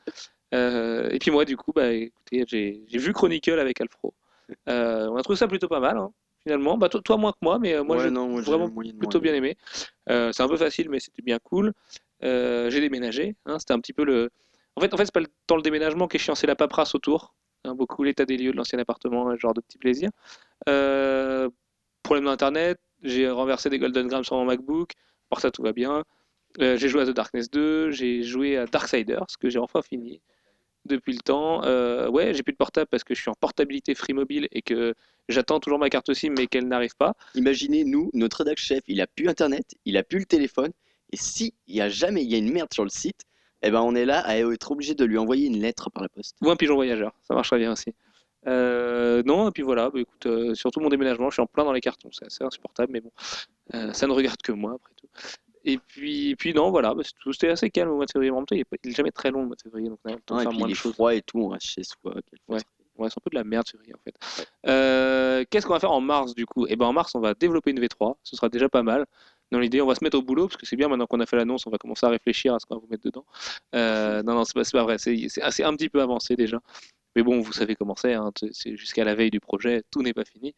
Euh, et puis moi, du coup, bah, écoutez, j'ai vu Chronicle avec Alfro. Euh, on a trouvé ça plutôt pas mal, hein, finalement. Bah, toi, toi, moins que moi, mais euh, moi, Ouais, j'ai moi, vraiment plutôt bien aimé. aimé. Euh, c'est un peu facile, mais c'était bien cool. Euh, j'ai déménagé. hein, c'était un petit peu le. En fait, en fait c'est pas le- tant le déménagement qui est chiant, c'est la paperasse autour. hein, beaucoup l'état des lieux de l'ancien appartement, ce genre de petits plaisirs. Euh, problème d'internet, j'ai renversé des Golden Grams sur mon MacBook. Pour ça, tout va bien. Euh, j'ai joué à The Darkness 2, j'ai joué à Darksiders, que j'ai enfin fini depuis le temps. Ouais, j'ai plus de portable parce que je suis en portabilité free mobile et que j'attends toujours ma carte SIM mais qu'elle n'arrive pas. Imaginez, nous, notre rédac chef, il a plus internet, il a plus le téléphone, et si il y a jamais il y a une merde sur le site, eh ben on est là à être obligé de lui envoyer une lettre par la poste. Ou un pigeon voyageur, ça marcherait bien aussi. Euh, non, et puis voilà, bah, écoute, euh, surtout mon déménagement, je suis en plein dans les cartons, c'est assez insupportable, mais bon, euh, ça ne regarde que moi après tout. Et puis, puis non, voilà, bah, c'était assez calme au mois de février. En même temps, il est, pas- il est jamais très long le mois de février, donc on a le temps de et faire puis moins il de choses. froid et tout, on reste chez soi. Ouais. c'est un peu de la merde février en fait. Qu'est-ce qu'on va faire en mars du coup? Eh ben en mars, on va développer une V3, ce sera déjà pas mal. Dans l'idée, on va se mettre au boulot parce que c'est bien maintenant qu'on a fait l'annonce, on va commencer à réfléchir à ce qu'on va vous mettre dedans. Euh, non, non, c'est pas, pas vrai, c'est assez- un petit peu avancé déjà. Mais bon, vous savez comment c'est, hein, c'est jusqu'à la veille du projet, tout n'est pas fini.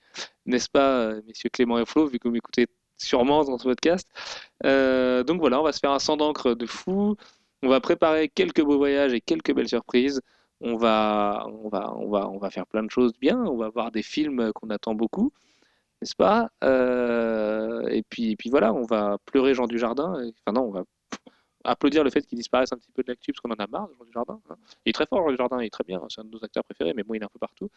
N'est-ce pas, euh, messieurs Clément et Flo, vu que vous m'écoutez sûrement dans ce podcast? Euh, Donc voilà, on va se faire un sang d'encre de fou. On va préparer quelques beaux voyages et quelques belles surprises. On va, on va, on va, on va faire plein de choses bien. On va voir des films qu'on attend beaucoup, n'est-ce pas Euh, Et puis, et puis voilà, on va pleurer Jean Dujardin. Et- Enfin non, on va applaudir le fait qu'il disparaisse un petit peu de l'actu parce qu'on en a marre de Jean Dujardin. hein. Il est très fort, Jean Dujardin, il est très bien. hein, C'est un de nos acteurs préférés, mais bon, il est un peu partout.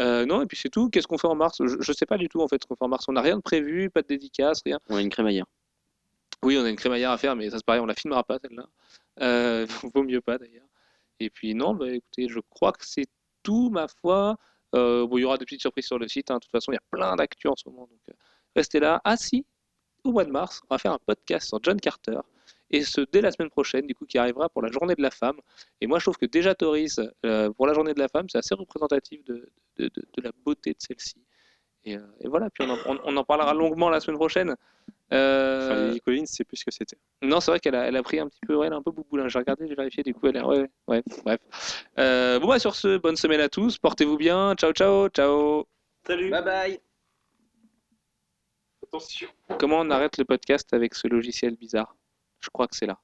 Euh, non, et puis c'est tout. Qu'est-ce qu'on fait en mars? Je ne sais pas du tout en fait ce qu'on fait en mars. On n'a rien de prévu, pas de dédicace, rien. On a une crémaillère. Oui, on a une crémaillère à faire, mais ça c'est pareil, on la filmera pas celle-là. Euh, *laughs* vaut mieux pas d'ailleurs. Et puis non, bah, écoutez, je crois que c'est tout, ma foi. Euh, bon, il y aura des petites surprises sur le site. hein. De toute façon, il y a plein d'actu en ce moment. Euh, restez là. Ah si, au mois de mars, on va faire un podcast sur John Carter. Et ce dès la semaine prochaine, du coup, qui arrivera pour la journée de la femme. Et moi, je trouve que déjà Toris, euh, pour la journée de la femme, c'est assez représentatif de la beauté de celle-ci. Et, euh, et voilà, puis on en, on- on en parlera longuement la semaine prochaine. Euh, Enfin, Lily Collins, c'est plus ce que c'était. non, c'est vrai qu'elle a, elle a pris un petit peu, ouais, elle a un peu bouboule. hein. J'ai regardé, j'ai vérifié, du coup, elle est, ouais, ouais, ouais, bref. Euh, bon, bah, sur ce, bonne semaine à tous, portez-vous bien, ciao, ciao, ciao. Salut Bye bye Attention Comment on arrête le podcast avec ce logiciel bizarre? Je crois que c'est là.